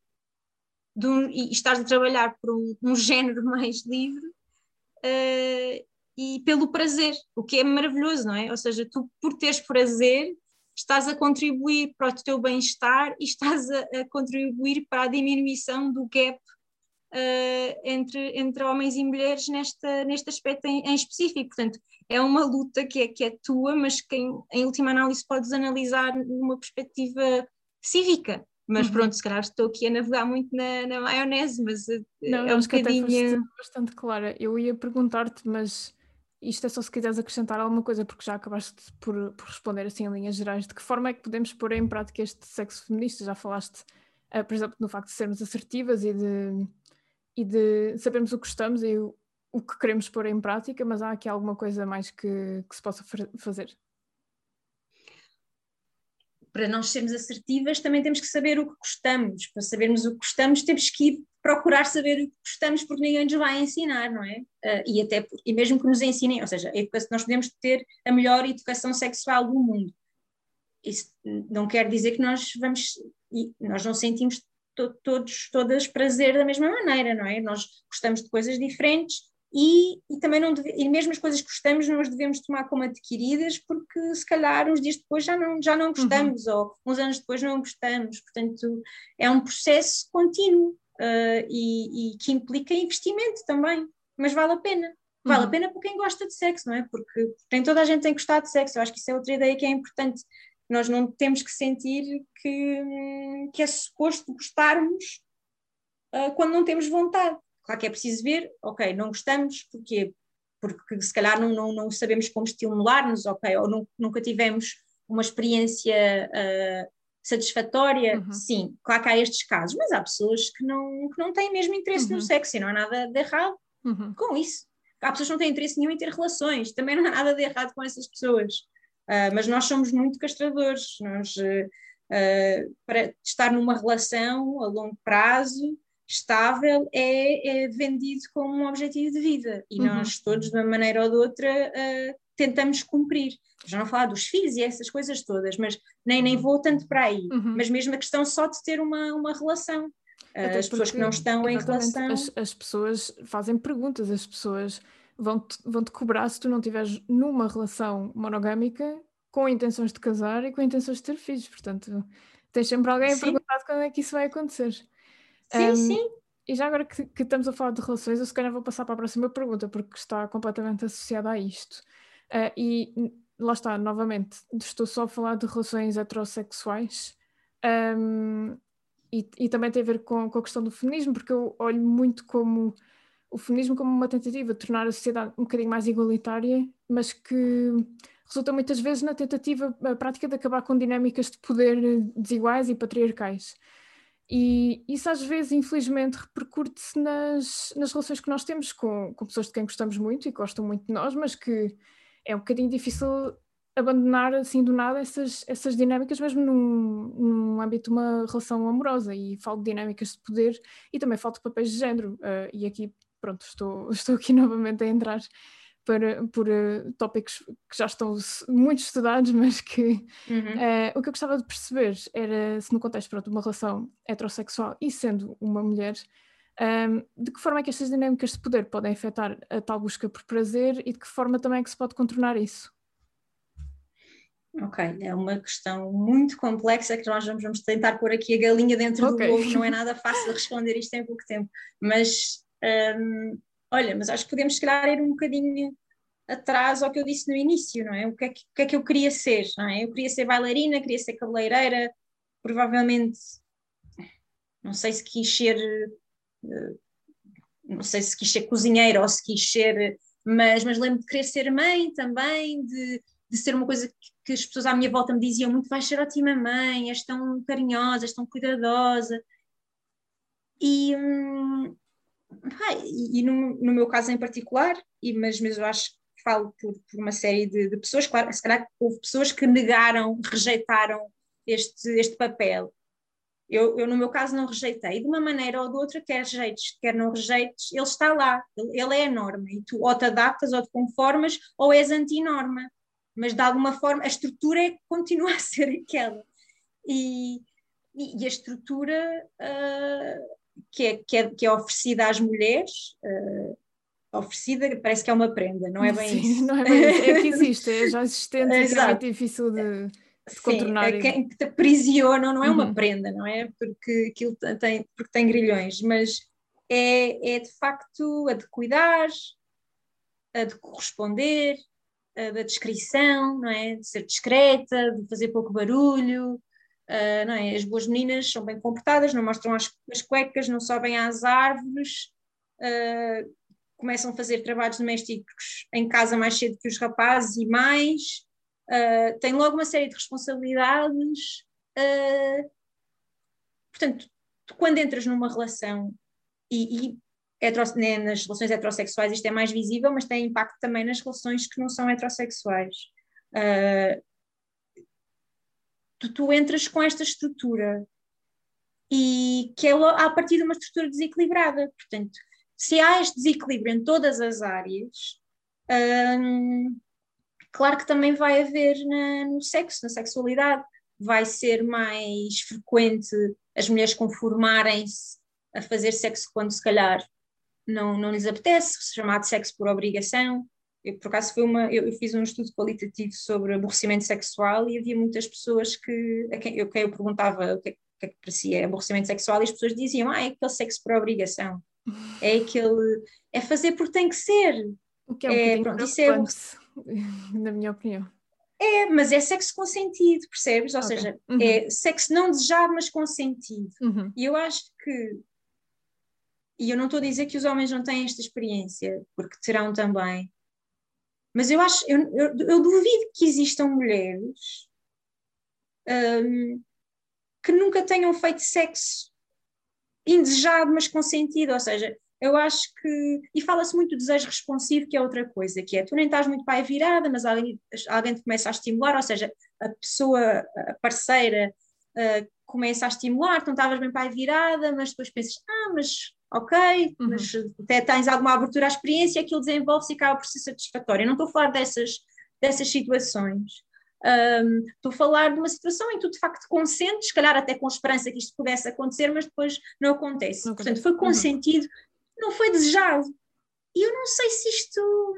Speaker 2: um, e estás a trabalhar por um, um género mais livre uh, e pelo prazer, o que é maravilhoso, não é? Ou seja, tu, por teres prazer, estás a contribuir para o teu bem-estar e estás a, a, contribuir para a diminuição do gap uh, entre, entre homens e mulheres nesta, neste aspecto em, em, específico. Portanto, é uma luta que é, que é tua, mas que em, em última análise podes analisar numa perspectiva cívica. Mas uhum. pronto, se calhar estou aqui a navegar muito na, na maionese, mas eh,
Speaker 1: não, é um bocadinho... Que até bastante clara. Eu ia perguntar-te, mas isto é só se quiseres acrescentar alguma coisa, porque já acabaste por, por, responder assim em linhas gerais. De que forma é que podemos pôr em prática este sexo feminista? Já falaste, uh, por exemplo, no facto de sermos assertivas e de, e de sabermos o que gostamos e o, o que queremos pôr em prática, mas há aqui alguma coisa mais que, que se possa fazer?
Speaker 2: Para nós sermos assertivas, também temos que saber o que gostamos. Para sabermos o que gostamos, temos que ir procurar saber o que gostamos, porque ninguém nos vai ensinar, não é? Uh, e até e mesmo que nos ensinem, ou seja, educação, nós podemos ter a melhor educação sexual do mundo. Isso não quer dizer que nós vamos, nós não sentimos to, todos, todas prazer da mesma maneira, não é? Nós gostamos de coisas diferentes e, e também não deve, e mesmo as coisas que gostamos não as devemos tomar como adquiridas porque se calhar uns dias depois já não, já não gostamos uhum. ou uns anos depois não gostamos, portanto é um processo contínuo uh, e, e, que implica investimento também, mas vale a pena. Vale uhum. a pena para quem gosta de sexo, não é? Porque tem toda a gente tem gostar de sexo. Eu acho que isso é outra ideia que é importante. Nós não temos que sentir que, que é suposto gostarmos uh, quando não temos vontade. Claro que é preciso ver, ok, não gostamos, porquê? Porque se calhar não, não, não sabemos como estimular-nos, ok, ou não, nunca tivemos uma experiência uh, satisfatória, uhum. sim, claro que há estes casos, mas há pessoas que não, que não têm mesmo interesse uhum. no sexo e não há nada de errado uhum. com isso. Há pessoas que não têm interesse nenhum em ter relações, também não há nada de errado com essas pessoas. Uh, mas nós somos muito castradores, nós, uh, para estar numa relação a longo prazo, estável é, é, vendido como um objetivo de vida e uhum. nós todos, de uma maneira ou de outra, uh, tentamos cumprir. Já não falar dos filhos e essas coisas todas, mas nem, nem vou tanto para aí. Uhum. Mas mesmo a questão só de ter uma, uma relação. Uh, as pessoas que não estão em relação.
Speaker 1: As, as, pessoas fazem perguntas, as pessoas vão-te vão -te cobrar se tu não estiveres numa relação monogâmica com intenções de casar e com intenções de ter filhos. Portanto, tens sempre alguém a perguntar quando é que isso vai acontecer.
Speaker 2: Sim, um, sim.
Speaker 1: E já agora que, que, estamos a falar de relações, eu se calhar vou passar para a próxima pergunta, porque está completamente associada a isto. Uh, e lá está, novamente, estou só a falar de relações heterossexuais. Um, e, e, também tem a ver com, com, a questão do feminismo, porque eu olho muito como o feminismo como uma tentativa de tornar a sociedade um bocadinho mais igualitária, mas que resulta muitas vezes na tentativa a prática de acabar com dinâmicas de poder desiguais e patriarcais. E isso às vezes, infelizmente, repercute-se nas, nas relações que nós temos com, com pessoas de quem gostamos muito e gostam muito de nós, mas que é um bocadinho difícil abandonar assim do nada essas, essas dinâmicas, mesmo num, num âmbito de uma relação amorosa. E falo de dinâmicas de poder e também falo de papéis de género. Uh, e aqui, pronto, estou, estou aqui novamente a entrar para, por uh, tópicos que já estão muito estudados, mas que uhum. uh, o que eu gostava de perceber era se no contexto pronto, de uma relação heterossexual e sendo uma mulher, um, ehm, de que forma é que estas dinâmicas de poder podem afetar a tal busca por prazer e de que forma também é que se pode contornar isso?
Speaker 2: Ok, é uma questão muito complexa que nós vamos, vamos tentar pôr aqui a galinha dentro okay. do ovo, não é nada fácil responder isto em pouco tempo, mas um, olha, mas acho que podemos se calhar ir um bocadinho atrás ao que eu disse no início, não é? O que é que, que, é que eu queria ser, não é? Eu queria ser bailarina, queria ser cabeleireira, provavelmente, não sei se quis ser, uh, não sei se quis ser cozinheira ou se quis ser, mas, mas lembro de querer ser mãe também, de, de ser uma coisa que, que as pessoas à minha volta me diziam muito, vais ser ótima mãe, és tão carinhosa, és tão cuidadosa. E, hum, e, e no, no, meu caso em particular, e, mas, mas eu acho que falo por, por uma série de, de, pessoas, claro, se calhar houve pessoas que negaram, rejeitaram este, este papel. Eu, eu, no meu caso, não rejeitei. De uma maneira ou de outra, quer rejeites, quer não rejeites, ele está lá, ele, ele é a norma. E tu ou te adaptas ou te conformas ou és anti-norma. Mas de alguma forma, a estrutura é, continua a ser aquela. E, e, e a estrutura uh, que é, que é, que é oferecida às mulheres. Uh, oferecida, parece que é uma prenda, não é bem Sim, isso.
Speaker 1: Não é bem isso, é que existe, é já existente e é muito difícil de, de contornar.
Speaker 2: Quem te aprisiona, não é uma uhum. prenda, não é? Porque aquilo tem, porque tem grilhões, mas é, é de facto a de cuidar, a de corresponder, a da descrição, não é? De ser discreta, de fazer pouco barulho, Uh, não é? As boas meninas são bem comportadas, não mostram as, as cuecas, não sobem às árvores, uh, começam a fazer trabalhos domésticos em casa mais cedo que os rapazes e mais, uh, têm logo uma série de responsabilidades. portanto, tu, quando entras numa relação e, e né, nas relações heterossexuais isto é mais visível, mas tem impacto também nas relações que não são heterossexuais. Uh, tu, tu entras com esta estrutura e que é a partir de uma estrutura desequilibrada. Portanto, se há este desequilíbrio em todas as áreas, hum, claro que também vai haver na, no sexo, na sexualidade. Vai ser mais frequente as mulheres conformarem-se a fazer sexo quando se calhar não, não lhes apetece, chamado sexo por obrigação. Eu, por acaso, foi uma, eu, eu, fiz um estudo qualitativo sobre aborrecimento sexual e havia muitas pessoas que, a quem eu, quem eu perguntava o que, é, o que é que parecia aborrecimento sexual e as pessoas diziam, ah, é aquele sexo por obrigação, é aquele, é fazer porque tem que ser.
Speaker 1: O que é um é, pronto, isso é, na minha opinião.
Speaker 2: É, mas é sexo consentido, percebes? Ou okay. seja, uhum. é sexo não desejado, mas consentido. Uhum. E eu acho que, e eu não estou a dizer que os homens não têm esta experiência, porque terão também, mas eu acho, eu, eu, eu duvido que existam mulheres um, que nunca tenham feito sexo indesejado, mas consentido. Ou seja, eu acho que. E fala-se muito do desejo responsivo, que é outra coisa, que é tu nem estás muito pai virada, mas alguém, alguém te começa a estimular, ou seja, a pessoa, a parceira, uh, começa a estimular, tu não estavas bem pai virada, mas depois pensas, ah, mas ok, uhum. mas até tens alguma abertura à experiência, aquilo desenvolve-se e acaba por ser satisfatório. Eu não estou a falar dessas, dessas situações. Um, estou a falar de uma situação em que tu de facto consentes, se calhar até com esperança que isto pudesse acontecer, mas depois não acontece. Não Portanto, foi uhum. consentido, uhum. não foi desejado. E eu não sei se isto.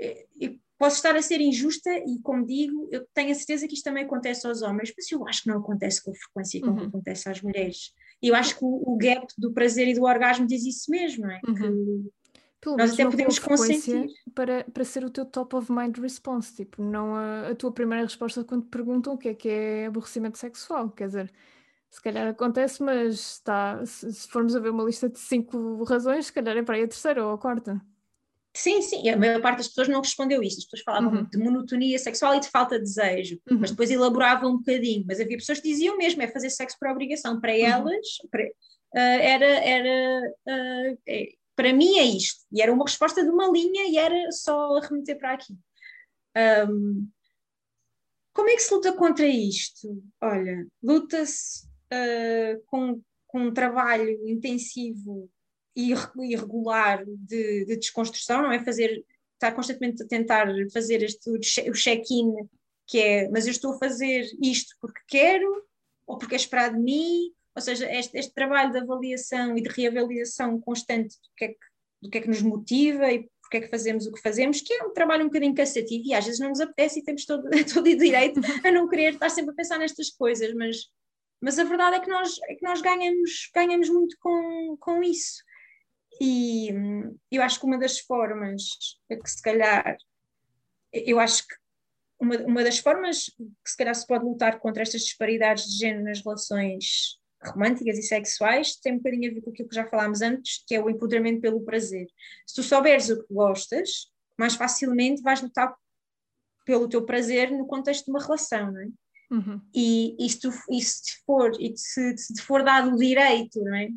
Speaker 2: Eh, eu posso estar a ser injusta e, como digo, eu tenho a certeza que isto também acontece aos homens, mas eu acho que não acontece com frequência como uhum. acontece às mulheres. E eu acho que o, o, gap do prazer e do orgasmo diz isso mesmo, não é? Uhum. Que nós até podemos consentir.
Speaker 1: Para, para ser o teu top of mind response, tipo, não a, a tua primeira resposta quando te perguntam o que é que é aborrecimento sexual. Quer dizer, se calhar acontece, mas está, se, se formos a ver uma lista de cinco razões, se calhar é para aí a terceira ou a quarta.
Speaker 2: Sim, sim, a maior parte das pessoas não respondeu isso. As pessoas falavam uhum. de monotonia sexual e de falta de desejo, uhum. mas depois elaboravam um bocadinho. Mas havia pessoas que diziam mesmo: é fazer sexo por obrigação. Para uhum. elas, para, uh, era. era uh, é, para mim é isto. E era uma resposta de uma linha e era só remeter para aqui. Um, como é que se luta contra isto? Olha, luta-se uh, com, com um trabalho intensivo irregular de, de, desconstrução, não é? Fazer estar constantemente a tentar fazer este, o check-in, que é, mas eu estou a fazer isto porque quero, ou porque é esperado de mim, ou seja, este, este trabalho de avaliação e de reavaliação constante do que, é que, do que é que nos motiva e porque é que fazemos o que fazemos, que é um trabalho um bocadinho cansativo e às vezes não nos apetece e temos todo, todo direito a não querer estar sempre a pensar nestas coisas, mas, mas a verdade é que nós, é que nós ganhamos, ganhamos muito com, com isso. E eu acho que uma das formas que se calhar, eu acho que uma, uma das formas que se calhar se pode lutar contra estas disparidades de género nas relações românticas e sexuais tem um bocadinho a ver com aquilo que já falámos antes, que é o empoderamento pelo prazer. Se tu souberes o que gostas, mais facilmente vais lutar pelo teu prazer no contexto de uma relação, não é? Uhum. E, e, se tu, e se for, e se, se for dado o direito, não é?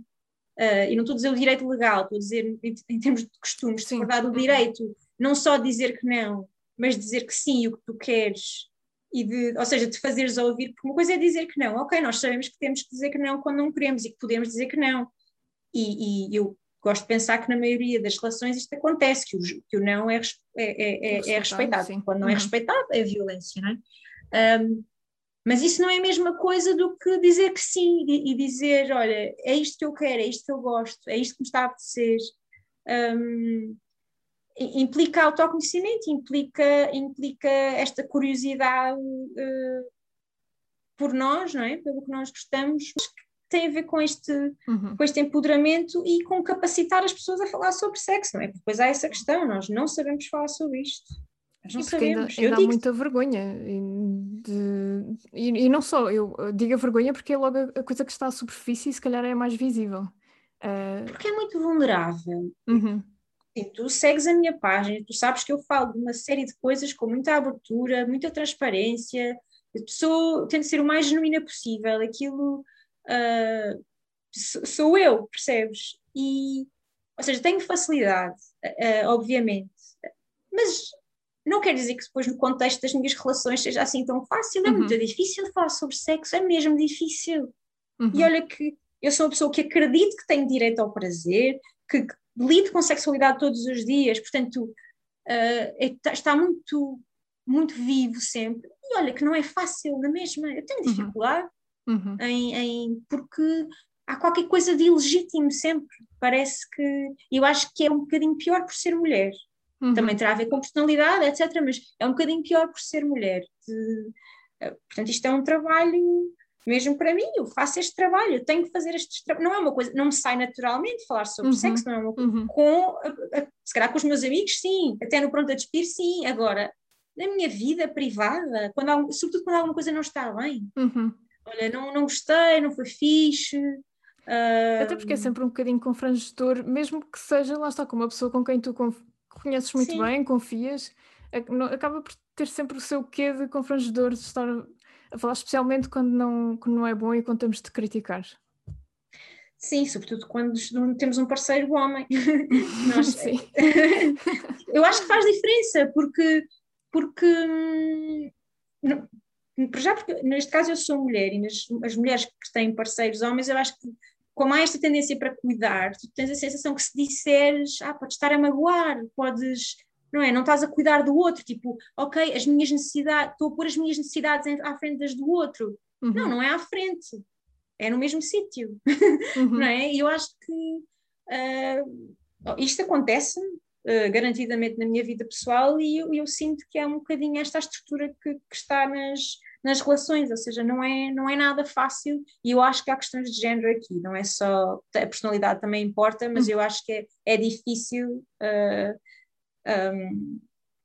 Speaker 2: Uh, e não estou a dizer o direito legal, estou a dizer em, em termos de costumes, se for dado o direito, não só dizer que não, mas dizer que sim, o que tu queres, e de, ou seja, de fazeres ouvir, porque uma coisa é dizer que não, ok, nós sabemos que temos que dizer que não quando não queremos e que podemos dizer que não. E, e eu gosto de pensar que na maioria das relações isto acontece, que o, que o não é, é, é, é respeitado. Quando não é uhum. respeitado, é violência, não é? Um, mas isso não é a mesma coisa do que dizer que sim e, e, dizer, olha, é isto que eu quero, é isto que eu gosto, é isto que me está a apetecer. Um, implica autoconhecimento, implica, implica esta curiosidade uh, por nós, não é? Pelo que nós gostamos, tem a ver com este, uhum. com este empoderamento e com capacitar as pessoas a falar sobre sexo, não é? Porque depois há essa questão, nós não sabemos falar sobre isto. Nós não sabemos.
Speaker 1: Ainda, ainda há muita vergonha. De, e, e, não só, eu digo a vergonha porque é logo a coisa que está à superfície e se calhar é mais visível.
Speaker 2: Uh... Porque é muito vulnerável. Uhum. tu segues a minha página, tu sabes que eu falo de uma série de coisas com muita abertura, muita transparência, pessoa tento ser o mais genuína possível, aquilo uh, sou eu, percebes? E, ou seja, tenho facilidade, uh, obviamente, mas não quer dizer que depois, no contexto das minhas relações, seja assim tão fácil. É uhum. muito difícil falar sobre sexo, é mesmo difícil. Uhum. E olha que eu sou uma pessoa que acredito que tenho direito ao prazer, que, que lido com sexualidade todos os dias, portanto, uh, está muito, muito vivo sempre. E olha que não é fácil na mesma. Eu tenho uhum. dificuldade uhum. Em, em, porque há qualquer coisa de ilegítimo sempre. Parece que. Eu acho que é um bocadinho pior por ser mulher. Uhum. Também terá a ver com personalidade, etc. Mas é um bocadinho pior por ser mulher. De, eh, portanto, isto é um trabalho mesmo para mim, eu faço este trabalho, eu tenho que fazer este trabalho. Não é uma coisa, não me sai naturalmente falar sobre uhum. sexo, não é uma coisa. Uhum. Com, se calhar com os meus amigos, sim, até no pronto a despir, sim. Agora, na minha vida privada, quando há, sobretudo quando alguma coisa não está bem, uhum. olha, não, não gostei, não foi fixe.
Speaker 1: Uh... Até porque é sempre um bocadinho confrangedor, mesmo que seja, lá está, com uma pessoa com quem tu conheces muito Sim. bem, confias, acaba por ter sempre o seu quê de confrangedor de estar a falar, especialmente quando não, quando não é bom e quando temos de criticar.
Speaker 2: Sim, sobretudo quando temos um parceiro homem. Nós, Sim. eu acho que faz diferença, porque, porque por já porque neste caso eu sou mulher e nas, as mulheres que têm parceiros homens, eu acho que como há esta tendência para cuidar, tu tens a sensação que se disseres, ah, podes estar a magoar, podes, não é? Não estás a cuidar do outro, tipo, ok, as minhas necessidades, estou a pôr as minhas necessidades à frente das do outro. Uhum. Não, não é à frente, é no mesmo sítio, uhum. não é? E eu acho que uh, isto acontece uh, garantidamente na minha vida pessoal e eu, eu, sinto que é um bocadinho esta estrutura que, que está nas nas relações, ou seja, não é, não é nada fácil e eu acho que há questões de género aqui, não é só, a personalidade também importa, mas eu acho que é, é difícil, uh, ah, um,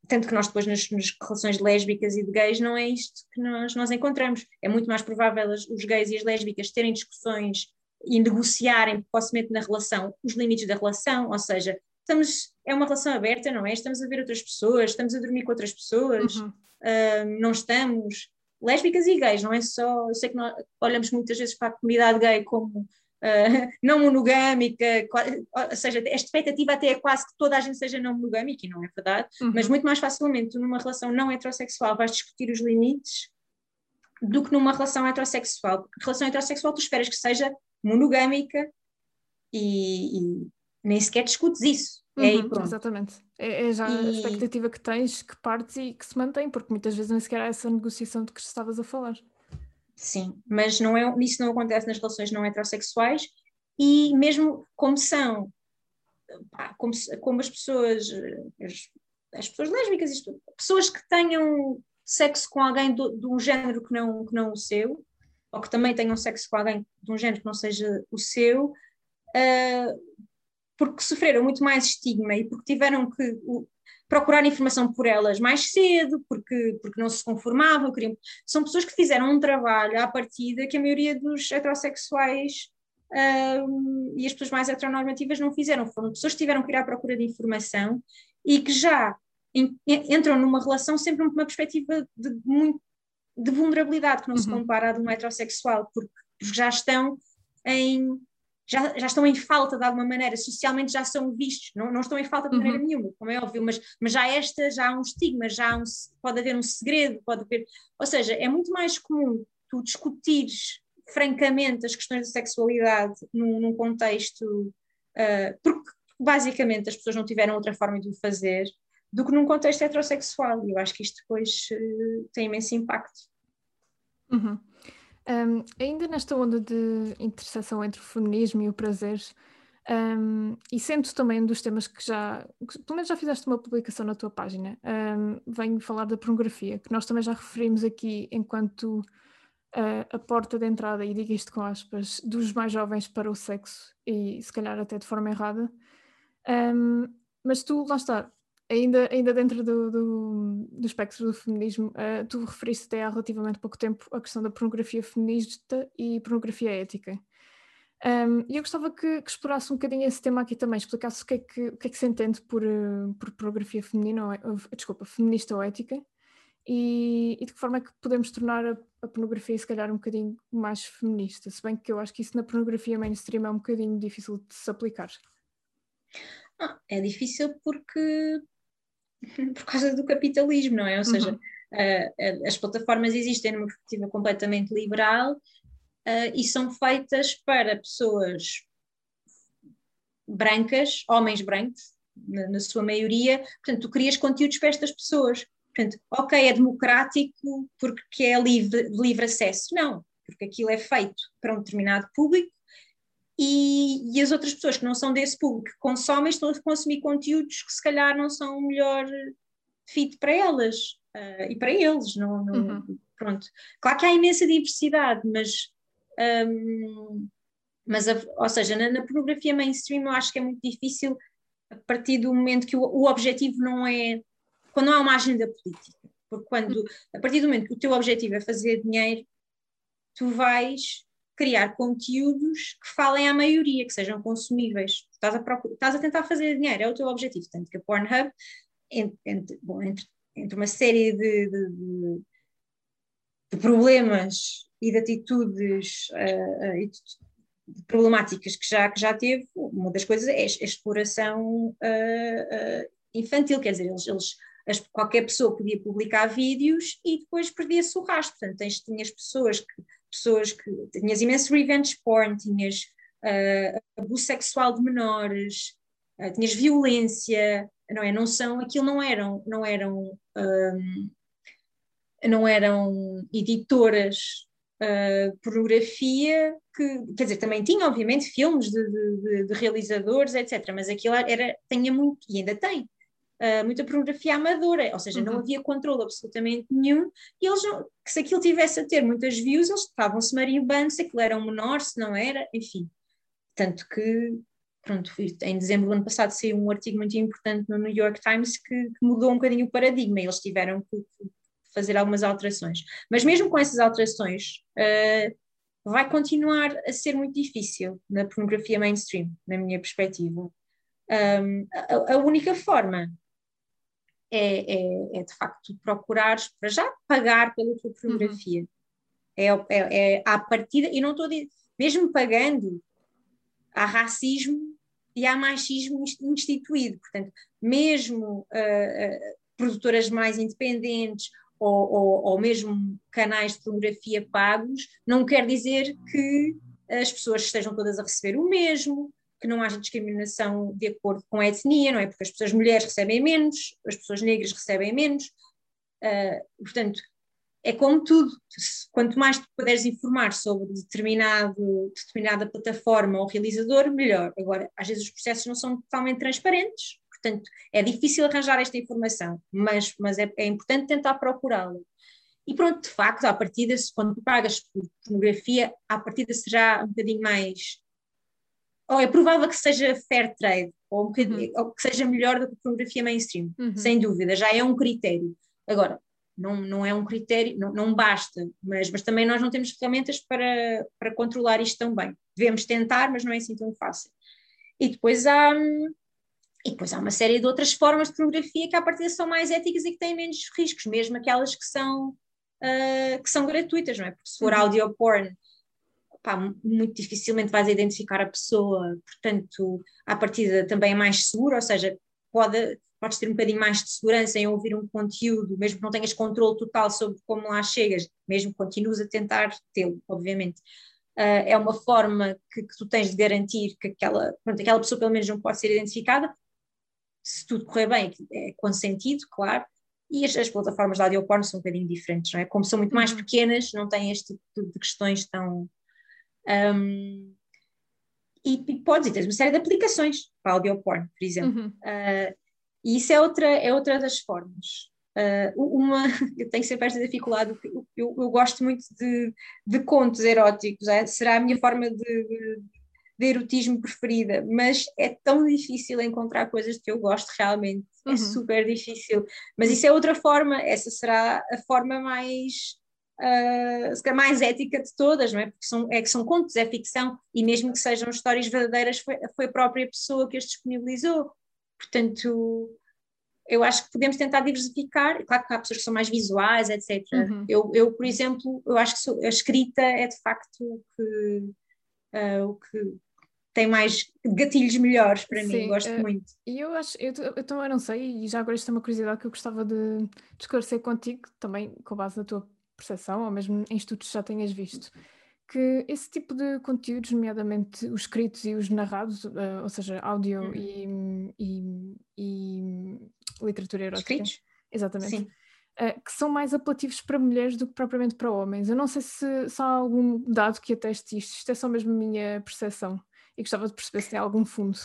Speaker 2: tanto que nós depois nas, nas, relações lésbicas e de gays não é isto que nós, nós encontramos, é muito mais provável os, os gays e as lésbicas terem discussões e negociarem possivelmente na relação os limites da relação, ou seja, estamos, é uma relação aberta, não é? Estamos a ver outras pessoas, estamos a dormir com outras pessoas, uhum. uh, não estamos, lésbicas e gays, não é só. Eu sei que nós olhamos muitas vezes para a comunidade gay como uh, não monogâmica, ou seja, a expectativa até é quase que toda a gente seja não monogâmica, e não é verdade, uhum. mas muito mais facilmente numa relação não heterossexual vais discutir os limites do que numa relação heterossexual. Porque relação heterossexual tu esperas que seja monogâmica e, e nem sequer discutes isso.
Speaker 1: É uhum, é Exatamente. É, é já e... a expectativa que tens, que partes e que se mantém, porque muitas vezes nem sequer há essa negociação de que estavas a falar.
Speaker 2: Sim, mas não é, isso não acontece nas relações não heterossexuais e mesmo como são, como, como, as pessoas, as, as pessoas lésbicas, pessoas que tenham sexo com alguém do, de um género que não, que não o seu, ou que também tenham sexo com alguém de um género que não seja o seu, uh, porque sofreram muito mais estigma e porque tiveram que procurar informação por elas mais cedo, porque, porque não se conformavam, queriam... são pessoas que fizeram um trabalho à partida que a maioria dos heterossexuais uh, e as pessoas mais heteronormativas não fizeram, foram pessoas que tiveram que ir à procura de informação e que já entram numa relação sempre numa perspectiva de, muito, de vulnerabilidade que não uhum. se compara a de um heterossexual, porque já estão em já, já estão em falta de alguma maneira, socialmente já são vistos, não, não estão em falta de maneira uhum. nenhuma, como é óbvio, mas, mas já esta, já há um estigma, já um, pode haver um segredo, pode haver, ou seja, é muito mais comum tu discutires francamente as questões da sexualidade num, num contexto, uh, porque basicamente as pessoas não tiveram outra forma de o fazer, do que num contexto heterossexual. E eu acho que isto depois uh, tem imenso impacto.
Speaker 1: Uhum. Um, ainda nesta onda de interseção entre o feminismo e o prazer, um, e sendo também um dos temas que já, que, pelo menos já fizeste uma publicação na tua página, um, venho falar da pornografia, que nós também já referimos aqui enquanto uh, a porta de entrada, e digo isto com aspas, dos mais jovens para o sexo, e se calhar até de forma errada. mas tu, lá está, Ainda, ainda dentro do, do, do espectro do feminismo, uh, tu referiste até há relativamente pouco tempo a questão da pornografia feminista e pornografia ética. Um, e eu gostava que, que, explorasse um bocadinho esse tema aqui também, explicasse o que é que, o que, é que se entende por, uh, por pornografia feminina, ou, uh, desculpa, feminista ou ética, e, e, de que forma é que podemos tornar a, a, pornografia se calhar um bocadinho mais feminista, se bem que eu acho que isso na pornografia mainstream é um bocadinho difícil de se aplicar.
Speaker 2: Ah, é difícil porque por causa do capitalismo, não é? Ou seja, uhum. uh, as plataformas existem numa perspectiva completamente liberal uh, e são feitas para pessoas brancas, homens brancos, na, na, sua maioria, portanto, tu crias conteúdos para estas pessoas. Portanto, ok, é democrático porque é livre, livre acesso. Não, porque aquilo é feito para um determinado público e, e, as outras pessoas que não são desse público que consomem estão a consumir conteúdos que se calhar não são o melhor fit para elas uh, e para eles. Não, não uhum. Pronto. Claro que há imensa diversidade, mas, um, mas a, ou seja, na, na, pornografia mainstream eu acho que é muito difícil a partir do momento que o, o objetivo não é quando não há uma agenda política. Porque quando, a partir do momento que o teu objetivo é fazer dinheiro, tu vais criar conteúdos que falem à maioria, que sejam consumíveis. Estás a, estás a tentar fazer dinheiro, é o teu objetivo. Tanto que a Pornhub, entre, entre, bom, entre, entre uma série de, de, de, de, problemas e de atitudes uh, uh, de problemáticas que já, que já teve, uma das coisas é a exploração uh, infantil, quer dizer, eles, eles as, qualquer pessoa podia publicar vídeos e depois perdia-se o rastro. Portanto, tens, tinhas pessoas que pessoas que tinhas imenso revenge porn, tinhas uh, abuso sexual de menores, uh, tinhas violência, não é? Não são, aquilo não eram, não eram, um, não eram editoras uh, pornografia que, quer dizer, também tinha obviamente filmes de, de, de realizadores, etc. Mas aquilo era, tinha muito, e ainda tem, uh, muita pornografia amadora, ou seja, uhum. não havia controle absolutamente nenhum, e eles não, se aquilo tivesse a ter muitas views, eles estavam-se marimbando se aquilo era um menor, se não era, enfim. Tanto que, pronto, em dezembro do ano passado saiu um artigo muito importante no New York Times que, que mudou um bocadinho o paradigma, eles tiveram que fazer algumas alterações. Mas mesmo com essas alterações, uh, vai continuar a ser muito difícil na pornografia mainstream, na minha perspectiva. Um, a, a, única forma é, é, é de facto procurar para já pagar pela tua pornografia. Uhum. É, é, é à partida, e não estou a dizer, mesmo pagando, há racismo e há machismo instituído. Portanto, mesmo uh, uh, produtoras mais independentes ou, ou, ou, mesmo canais de pornografia pagos, não quer dizer que as pessoas estejam todas a receber o mesmo, que não haja discriminação de acordo com a etnia, não é? Porque as pessoas mulheres recebem menos, as pessoas negras recebem menos. Uh, portanto, é como tudo, quanto mais tu puderes informar sobre determinado, determinada plataforma ou realizador, melhor. Agora, às vezes os processos não são totalmente transparentes, portanto, é difícil arranjar esta informação, mas, mas é, é importante tentar procurá-la. E pronto, de facto, à partida, quando pagas por pornografia, à partida será um bocadinho mais. Ou é provável que seja fair trade, ou, um uhum. ou que seja melhor do que a pornografia mainstream, uhum. sem dúvida, já é um critério. Agora, não, não é um critério, não, não basta, mas, mas também nós não temos ferramentas para, para controlar isto tão bem. Devemos tentar, mas não é assim tão fácil. E depois há, e depois há uma série de outras formas de pornografia que à partida são mais éticas e que têm menos riscos, mesmo aquelas que são, uh, que são gratuitas, não é? Porque se for uhum. audio porn, pá, muito dificilmente vais identificar a pessoa, portanto, à partida também é mais seguro, ou seja, pode, podes ter um bocadinho mais de segurança em ouvir um conteúdo, mesmo que não tenhas controle total sobre como lá chegas, mesmo que continues a tentar tê-lo, obviamente. Uh, é uma forma que, que, tu tens de garantir que aquela, pronto, aquela pessoa pelo menos não pode ser identificada, se tudo correr bem, é consentido, claro, e as, as plataformas de audio porno são um bocadinho diferentes, não é? Como são muito mais uhum. pequenas, não têm este tipo de questões tão... Um, e, e podes, e tens uma série de aplicações para audio porn, por exemplo. Uhum. Uh, e isso é outra, é outra das formas. Uh, uma, eu tenho sempre esta dificuldade, eu, eu, eu gosto muito de, de contos eróticos, é? será a minha forma de, de, de, erotismo preferida, mas é tão difícil encontrar coisas que eu gosto realmente, é uhum. é super difícil. Mas isso é outra forma, essa será a forma mais. Uh, mais ética de todas, não é? Porque são, é que são contos, é ficção, e mesmo que sejam histórias verdadeiras, foi, foi a própria pessoa que as disponibilizou. Portanto, eu acho que podemos tentar diversificar. Claro que há pessoas que são mais visuais, etc. Uhum. Eu, eu, por exemplo, eu acho que sou, a escrita é de facto o que, uh, o que tem mais gatilhos melhores para Sim, mim, gosto uh, muito.
Speaker 1: E eu acho, eu, eu também não sei, e já agora isto é uma curiosidade que eu gostava de, de esclarecer contigo, também com base na tua percepção, ou mesmo em estudos já tenhas visto que esse tipo de conteúdos, nomeadamente os escritos e os narrados, uh, ou seja, áudio uhum. e, e, e, literatura erótica.
Speaker 2: Escritos?
Speaker 1: Exatamente. Uh, que são mais apelativos para mulheres do que propriamente para homens. Eu não sei se, se há algum dado que ateste isto, isto é só mesmo a minha percepção e gostava de perceber se tem algum fundo.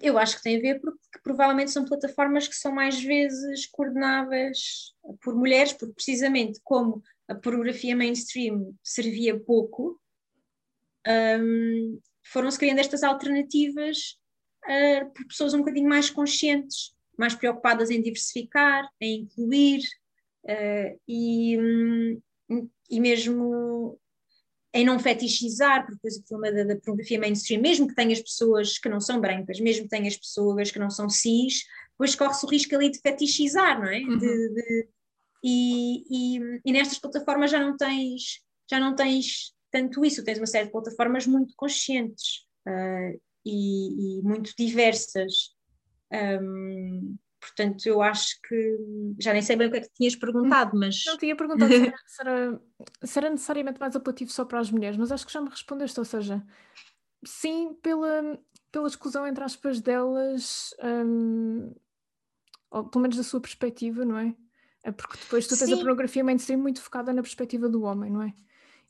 Speaker 2: Eu acho que tem a ver porque provavelmente são plataformas que são mais vezes coordenadas por mulheres, porque precisamente como a pornografia mainstream servia pouco, um, foram-se criando estas alternativas uh, por pessoas um bocadinho mais conscientes, mais preocupadas em diversificar, em incluir uh, e, um, e mesmo em não fetichizar, porque depois o problema da, da, pornografia mainstream, mesmo que tenhas pessoas que não são brancas, mesmo que tenhas pessoas que não são cis, depois corre-se o risco ali de fetichizar, não é? Uhum. De, de, e, e, e, nestas plataformas já não tens já não tens tanto isso, tens uma série de plataformas muito conscientes uh, e, e, muito diversas. Um, portanto, eu acho que já nem sei bem o que é que tinhas perguntado, mas.
Speaker 1: Não tinha perguntado se era, se, era, se era necessariamente mais apelativo só para as mulheres, mas acho que já me respondeste, ou seja, sim, pela, pela exclusão, entre aspas, delas, um, ou pelo menos da sua perspectiva, não é? É porque depois tu tens Sim. a pornografia mainstream muito focada na perspectiva do homem, não é?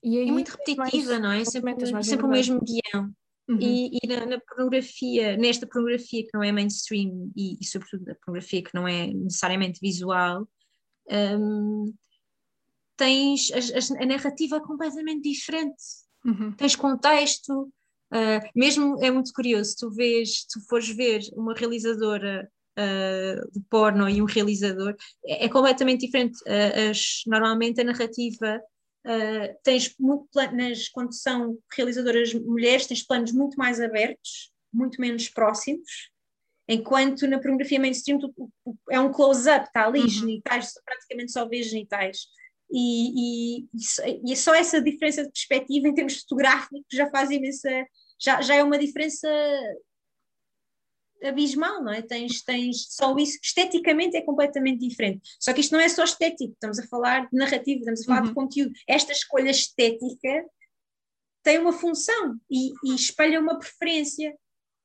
Speaker 2: E aí, é muito repetitiva, mais, não é? Sempre, sempre o mesmo guião. Uhum. E, e na, na, pornografia, nesta pornografia que não é mainstream e, e sobretudo na pornografia que não é necessariamente visual, um, tens a, a, narrativa é completamente diferente. Uhum. Tens contexto, uh, mesmo é muito curioso, tu vês, tu fores ver uma realizadora uh, de porno e um realizador, é, é completamente diferente. Uh, as, normalmente a narrativa uh, tens muito nas, quando são realizadoras mulheres, tens planos muito mais abertos, muito menos próximos, enquanto na pornografia mainstream tu, é um close-up, está ali, uhum. genitais, praticamente só vês genitais. E, e, e, só essa diferença de perspectiva em termos fotográficos já faz imensa, já, já é uma diferença abismal, não é? Tens, tens só isso, esteticamente é completamente diferente. Só que isto não é só estético, estamos a falar de narrativa, estamos a falar uhum. de conteúdo. Esta escolha estética tem uma função e, e espelha uma preferência.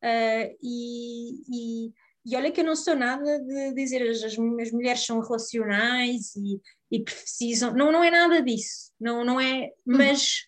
Speaker 2: Uh, e, e, e, olha que eu não sou nada de dizer as, as, as mulheres são relacionais e, e, precisam. Não, não é nada disso. Não, não é. Uhum. Mas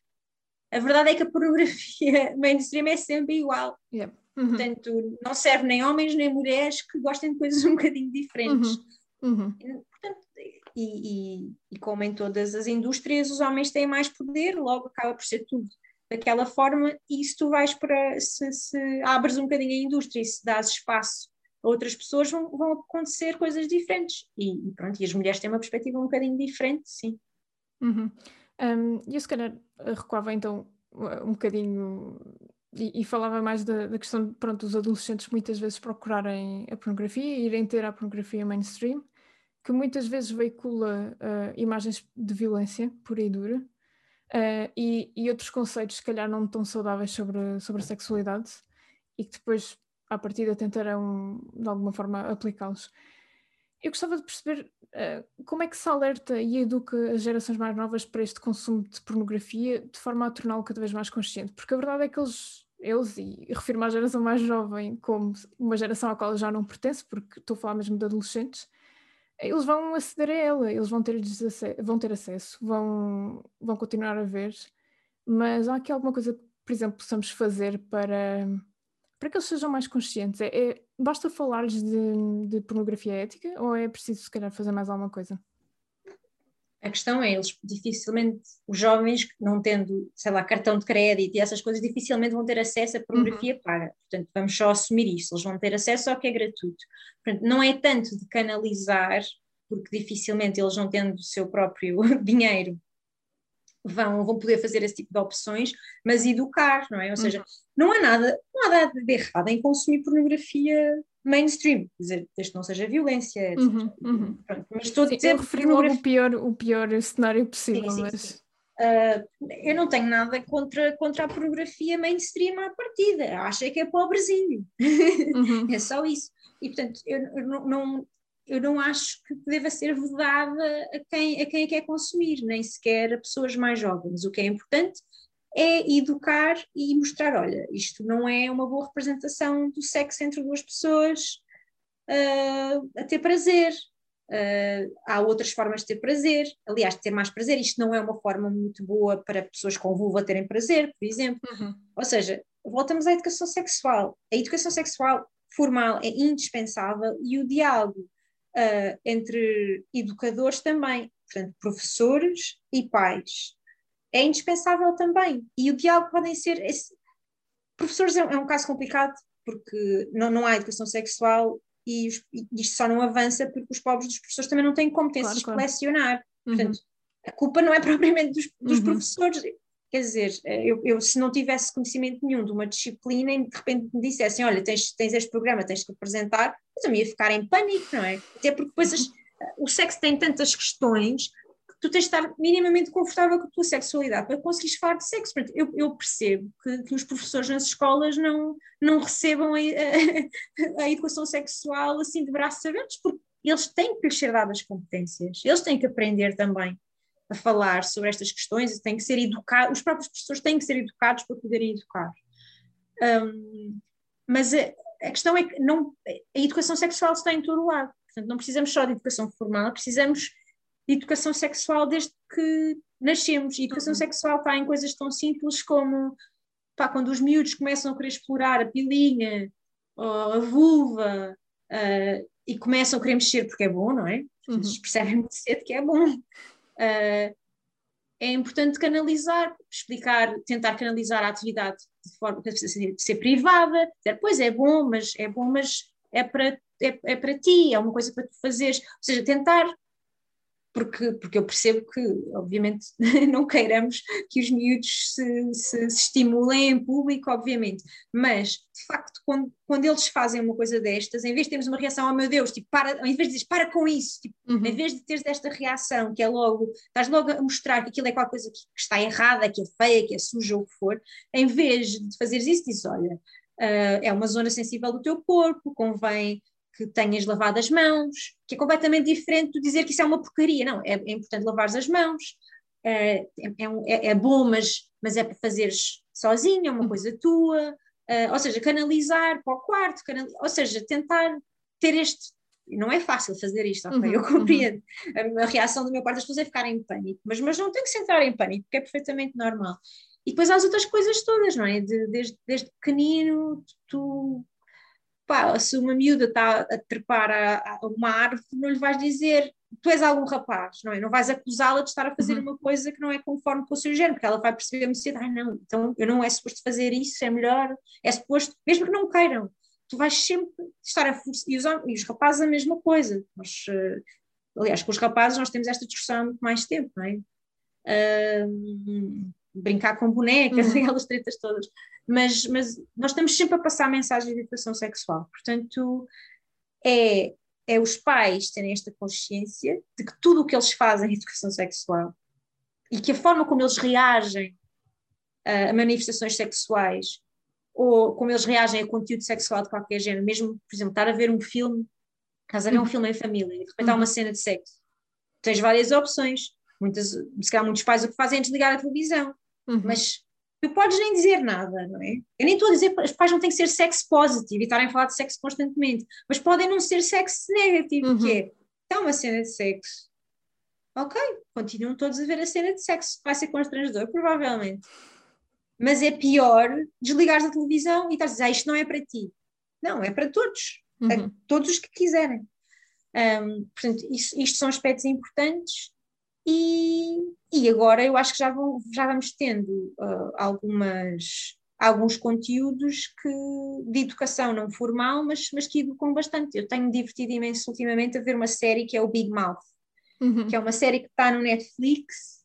Speaker 2: a verdade é que a pornografia mainstream é sempre igual.
Speaker 1: Yeah.
Speaker 2: Uhum. Portanto, não serve nem homens nem mulheres que gostem de coisas um bocadinho diferentes.
Speaker 1: Uhum. Uhum.
Speaker 2: Portanto, e, e, e, como em todas as indústrias, os homens têm mais poder, logo acaba por ser tudo daquela forma, e se tu vais para, se, se abres um bocadinho a indústria e se dás espaço a outras pessoas, vão, vão acontecer coisas diferentes. E, e, pronto, e as mulheres têm uma perspectiva um bocadinho diferente, sim.
Speaker 1: Uhum. Um, e eu se calhar recuava então um bocadinho e, e, falava mais da, da, questão de pronto, adolescentes muitas vezes procurarem a pornografia irem ter a pornografia mainstream, que muitas vezes veicula uh, imagens de violência pura e dura uh, e, e, outros conceitos, se calhar, não tão saudáveis sobre, sobre a sexualidade e que depois, à partida, tentarão de alguma forma aplicá-los. Eu gostava de perceber uh, como é que se alerta e educa as gerações mais novas para este consumo de pornografia de forma a torná-lo cada vez mais consciente, porque a verdade é que eles, eles e refiro-me à geração mais jovem como uma geração à qual eu já não pertenço, porque estou a falar mesmo de adolescentes, eles vão aceder a ela, eles vão ter, vão ter acesso, vão, vão continuar a ver, mas há aqui alguma coisa que, por exemplo, possamos fazer para, para que eles sejam mais conscientes? É, é basta falar-lhes de, de pornografia ética ou é preciso, se calhar, fazer mais alguma coisa?
Speaker 2: A questão é, eles dificilmente, os jovens, não tendo, sei lá, cartão de crédito e essas coisas, dificilmente vão ter acesso a pornografia uhum. paga. Portanto, vamos só assumir isso, eles vão ter acesso ao que é gratuito. Portanto, não é tanto de canalizar, porque dificilmente eles não tendo o seu próprio dinheiro vão, vão poder fazer esse tipo de opções, mas educar, não é? Ou seja, uhum. não há nada, não há nada de errado em consumir pornografia mainstream, dizer, desde que não seja violência, etc.
Speaker 1: Uhum, uhum.
Speaker 2: Pronto, mas estou a dizer.
Speaker 1: Eu referi logo o pior, o pior cenário possível, sim, sim, mas. Sim.
Speaker 2: Uh, eu não tenho nada contra, contra a pornografia mainstream à partida, acho é que é pobrezinho, uhum. é só isso. E portanto, eu, eu não, não, eu não acho que deva ser vedada a quem, a quem a quer consumir, nem sequer a pessoas mais jovens. O que é importante é educar e mostrar: olha, isto não é uma boa representação do sexo entre duas pessoas uh, a ter prazer. Uh, há outras formas de ter prazer, aliás, de ter mais prazer. Isto não é uma forma muito boa para pessoas com vulva terem prazer, por exemplo.
Speaker 1: Uhum.
Speaker 2: Ou seja, voltamos à educação sexual. A educação sexual formal é indispensável e o diálogo uh, entre educadores também, portanto, professores e pais é indispensável também. E o diálogo podem ser. Esse... Professores é, é, um caso complicado porque não, não há educação sexual e, os, e, isto só não avança porque os pobres dos professores também não têm competências claro, claro. de colecionar. Uhum. Portanto, a culpa não é propriamente dos, dos uhum. professores. Quer dizer, eu, eu, se não tivesse conhecimento nenhum de uma disciplina e de repente me dissessem, olha, tens, tens este programa, tens que apresentar, eu também ia ficar em pânico, não é? Até porque depois as, o sexo tem tantas questões tu tens de estar minimamente confortável com a tua sexualidade para conseguires falar de sexo. Eu, eu percebo que, que, os professores nas escolas não, não recebam a, a, a, educação sexual assim de braços abertos, porque eles têm que lhes ser dadas competências, eles têm que aprender também a falar sobre estas questões, têm que ser educados, os próprios professores têm que ser educados para poderem educar. Um, mas a, a, questão é que não, a educação sexual está em todo o lado, portanto não precisamos só de educação formal, precisamos de educação sexual desde que nascemos. E educação uhum. sexual está em coisas tão simples como pá, quando os miúdos começam a querer explorar a pilinha, ou a vulva, uh, e começam a querer mexer porque é bom, não é? Uhum. Eles percebem muito cedo que é bom. Uh, é importante canalizar, explicar, tentar canalizar a atividade de forma que ser, ser privada, dizer, pois é bom, mas é bom, mas é para, é, é para ti, é uma coisa para tu fazeres, ou seja, tentar porque, porque eu percebo que, obviamente, não queiramos que os miúdos se, se, se, estimulem em público, obviamente, mas, de facto, quando, quando eles fazem uma coisa destas, em vez de termos uma reação, oh meu Deus, tipo, para, em vez de dizer para com isso, tipo, uhum. em vez de teres esta reação, que é logo, estás logo a mostrar que aquilo é qualquer coisa que, que está errada, que é feia, que é suja ou o que for, em vez de fazeres isso, diz, olha, uh, é uma zona sensível do teu corpo, convém que tenhas lavado as mãos, que é completamente diferente de dizer que isso é uma porcaria. Não, é, é importante lavar as mãos, é, é, é, é, bom, mas, mas é para fazeres sozinho, é uma uhum. coisa tua. uh, ou seja, canalizar para o quarto, canal... ou seja, tentar ter este. Não é fácil fazer isto, ok? Uhum, eu compreendo. Uhum. A, a, reação do meu parte das pessoas é ficar em pânico, mas, mas não tem que se entrar em pânico, porque é perfeitamente normal. E depois há as outras coisas todas, não é? De, desde, desde pequenino, tu pá, se uma miúda está a trepar a, a, uma árvore, não lhe vais dizer tu és algum rapaz, não é? Não vais acusá-la de estar a fazer uhum. uma coisa que não é conforme com o seu género, porque ela vai perceber muito cedo, ai não, então eu não é suposto fazer isso, é melhor, é suposto, mesmo que não queiram, tu vais sempre estar a forçar, e os, e os rapazes a mesma coisa, mas, uh, aliás, com os rapazes nós temos esta discussão há muito mais tempo, não é? Uh, brincar com bonecas, uhum. aquelas tretas todas mas, mas nós estamos sempre a passar mensagem de educação sexual. Portanto, é, é os pais terem esta consciência de que tudo o que eles fazem é educação sexual e que a forma como eles reagem a manifestações sexuais ou como eles reagem a conteúdo sexual de qualquer género, mesmo, por exemplo, estar a ver um filme, caso a ver um uhum. filme em família e de repente há uma uhum. cena de sexo, tens várias opções. Muitas, se calhar muitos pais o que fazem é desligar a televisão, uhum. mas tu podes nem dizer nada, não é? Eu nem estou a dizer que os pais não têm que ser sex positive e estarem a falar de sexo constantemente, mas podem não ser sex negative, uhum. que é, é uma cena de sexo. Ok, continuam todos a ver a cena de sexo, vai ser constrangedor, provavelmente. Mas é pior desligares a televisão e estás a dizer, ah, isto não é para ti. Não, é para todos, uhum. todos os que quiserem. Um, portanto, isso, isto são aspectos importantes e, e agora eu acho que já, vão, já vamos tendo uh, algumas, alguns conteúdos que, de educação não formal, mas, mas que educam bastante. Eu tenho divertido imenso ultimamente a ver uma série que é o Big Mouth, uhum. que é uma série que está no Netflix,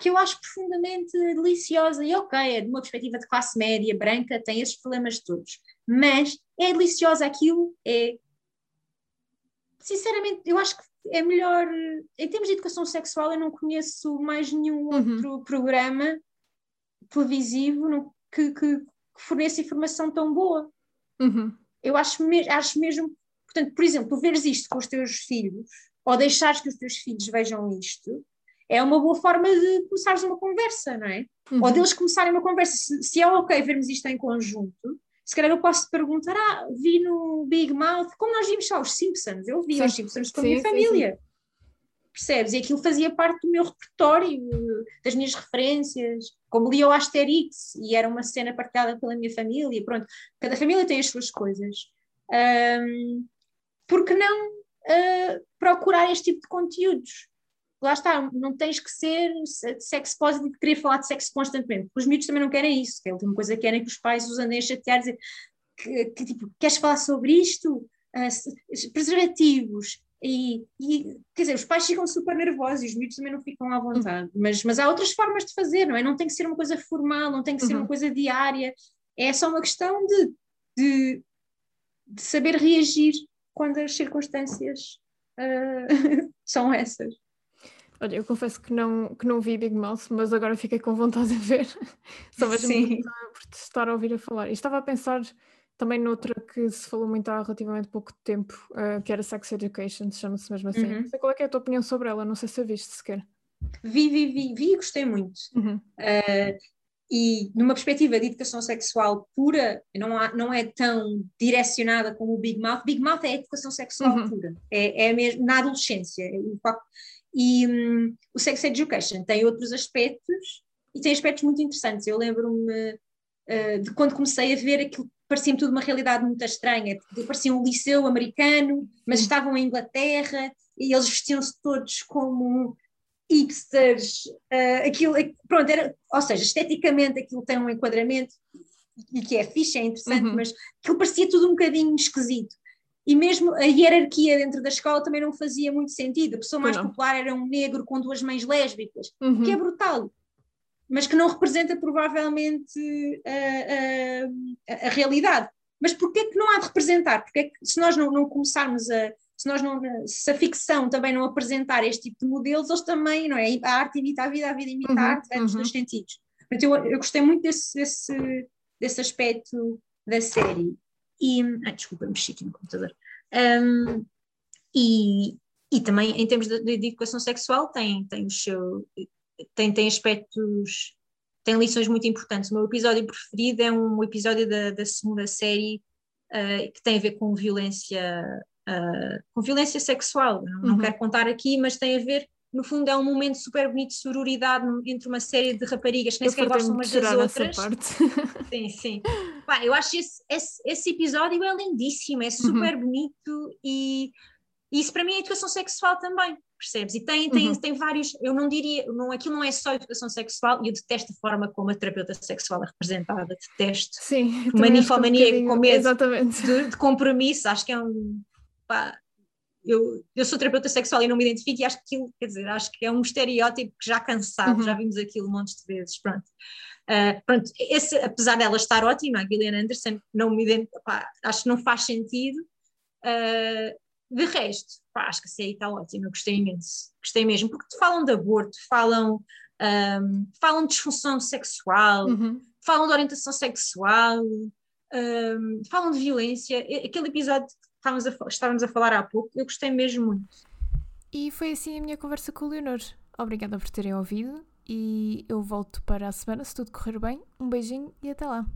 Speaker 2: que eu acho profundamente deliciosa e ok, é de uma perspectiva de classe média, branca, tem esses problemas todos, mas é deliciosa aquilo, é sinceramente, eu acho que é melhor. Em termos de educação sexual, eu não conheço mais nenhum uhum. outro programa televisivo que, que, que, forneça informação tão boa. Uhum. Eu acho, me, acho mesmo. Portanto, por exemplo, tu veres isto com os teus filhos, ou deixares que os teus filhos vejam isto, é uma boa forma de começares uma conversa, não é? Uhum. Ou deles começarem uma conversa. Se, se é ok vermos isto em conjunto, se calhar eu posso te perguntar, ah, vi no Big Mouth, como nós vimos só os Simpsons, eu vi sim. os Simpsons com a minha família. Sim, Percebes? E aquilo fazia parte do meu repertório, das minhas referências, como lia o Asterix, e era uma cena partilhada pela minha família, pronto, cada família tem as suas coisas. Um, por que não uh, procurar este tipo de conteúdos? Lá está, não tens que ser sexo positive, querer falar de sexo constantemente, porque os miúdos também não querem isso, que é a última coisa que querem que os pais os andem a chatear, dizer que, que tipo, queres falar sobre isto? Uh, preservativos, e, e, quer dizer, os pais ficam super nervosos e os miúdos também não ficam à vontade, uhum. mas, mas há outras formas de fazer, não é? Não tem que ser uma coisa formal, não tem que ser uhum. uma coisa diária, é só uma questão de, de, de saber reagir quando as circunstâncias uh, são essas.
Speaker 1: Olha, eu confesso que não, que não vi Big Mouth, mas agora fiquei com vontade de ver. Só vejo por te estar a ouvir a falar. E estava a pensar também noutra que se falou muito há relativamente pouco tempo, uh, que era Sex Education, chama-se mesmo assim. Uhum. Não sei qual é, é, a tua opinião sobre ela, não sei se a viste sequer.
Speaker 2: Vi, vi, vi, vi e gostei muito. Uhum. Uh, e numa perspectiva de educação sexual pura, não, há, não é tão direcionada como o Big Mouth. Big Mouth é educação sexual uhum. pura, é, é mesmo na adolescência. E um, o Sex Education tem outros aspectos e tem aspectos muito interessantes. Eu lembro-me uh, de quando comecei a ver aquilo parecia-me tudo uma realidade muito estranha. Parecia um liceu americano, mas estavam em Inglaterra e eles vestiam-se todos como hipsters. Uh, aquilo, pronto, era, ou seja, esteticamente aquilo tem um enquadramento e que é fixe, é interessante, uhum. mas aquilo parecia tudo um bocadinho esquisito e mesmo a hierarquia dentro da escola também não fazia muito sentido. A pessoa mais não. popular era um negro com duas mães lésbicas, uhum. que é brutal, mas que não representa provavelmente a, a, a realidade. Mas porquê que não há de representar? Porque que, se nós não, não, começarmos a. Se, nós não, se a ficção também não apresentar este tipo de modelos, eles também, não é? A arte imita a vida, a vida imita a uhum, arte, ambos uhum. sentidos. Portanto, eu, eu gostei muito desse, desse, desse aspecto da série. E, ai, desculpa, mexi aqui no computador. Um, e, e também, em termos de, de, educação sexual, tem, tem, o seu, tem, tem aspectos tem lições muito importantes. O meu episódio preferido é um episódio da, da segunda série uh, que tem a ver com violência, uh, com violência sexual. Não, uhum. não quero contar aqui, mas tem a ver, no fundo, é um momento super bonito de sororidade entre uma série de raparigas que nem sequer gostam umas das outras. Sim, sim. Eu acho esse, esse, esse, episódio é lindíssimo, é super uhum. bonito e isso para mim é educação sexual também percebes? E tem, tem, uhum. tem vários, eu não diria, não, aquilo não é só educação sexual, e eu detesto a forma como a terapeuta sexual é representada, detesto.
Speaker 1: Sim,
Speaker 2: manifomania um com medo
Speaker 1: exatamente.
Speaker 2: De, de, compromisso, acho que é um. Pá, eu, eu sou terapeuta sexual e não me identifico e acho que aquilo, quer dizer, acho que é um estereótipo que já cansado, uhum. já vimos aquilo um monte de vezes, pronto. Uh, pronto, esse, apesar dela estar ótima, a Gillian Anderson, não me identifico, acho que não faz sentido. Uh, de resto, pá, acho que a série está ótima, gostei imenso, gostei mesmo, porque falam de aborto, falam, um, falam de disfunção sexual, uhum. falam de orientação sexual, um, falam de violência. Aquele episódio que estávamos a, estávamos a falar há pouco, eu gostei mesmo muito.
Speaker 1: E foi assim a minha conversa com o Leonor. Obrigada por terem ouvido e eu volto para a semana se tudo correr bem. Um beijinho e até lá.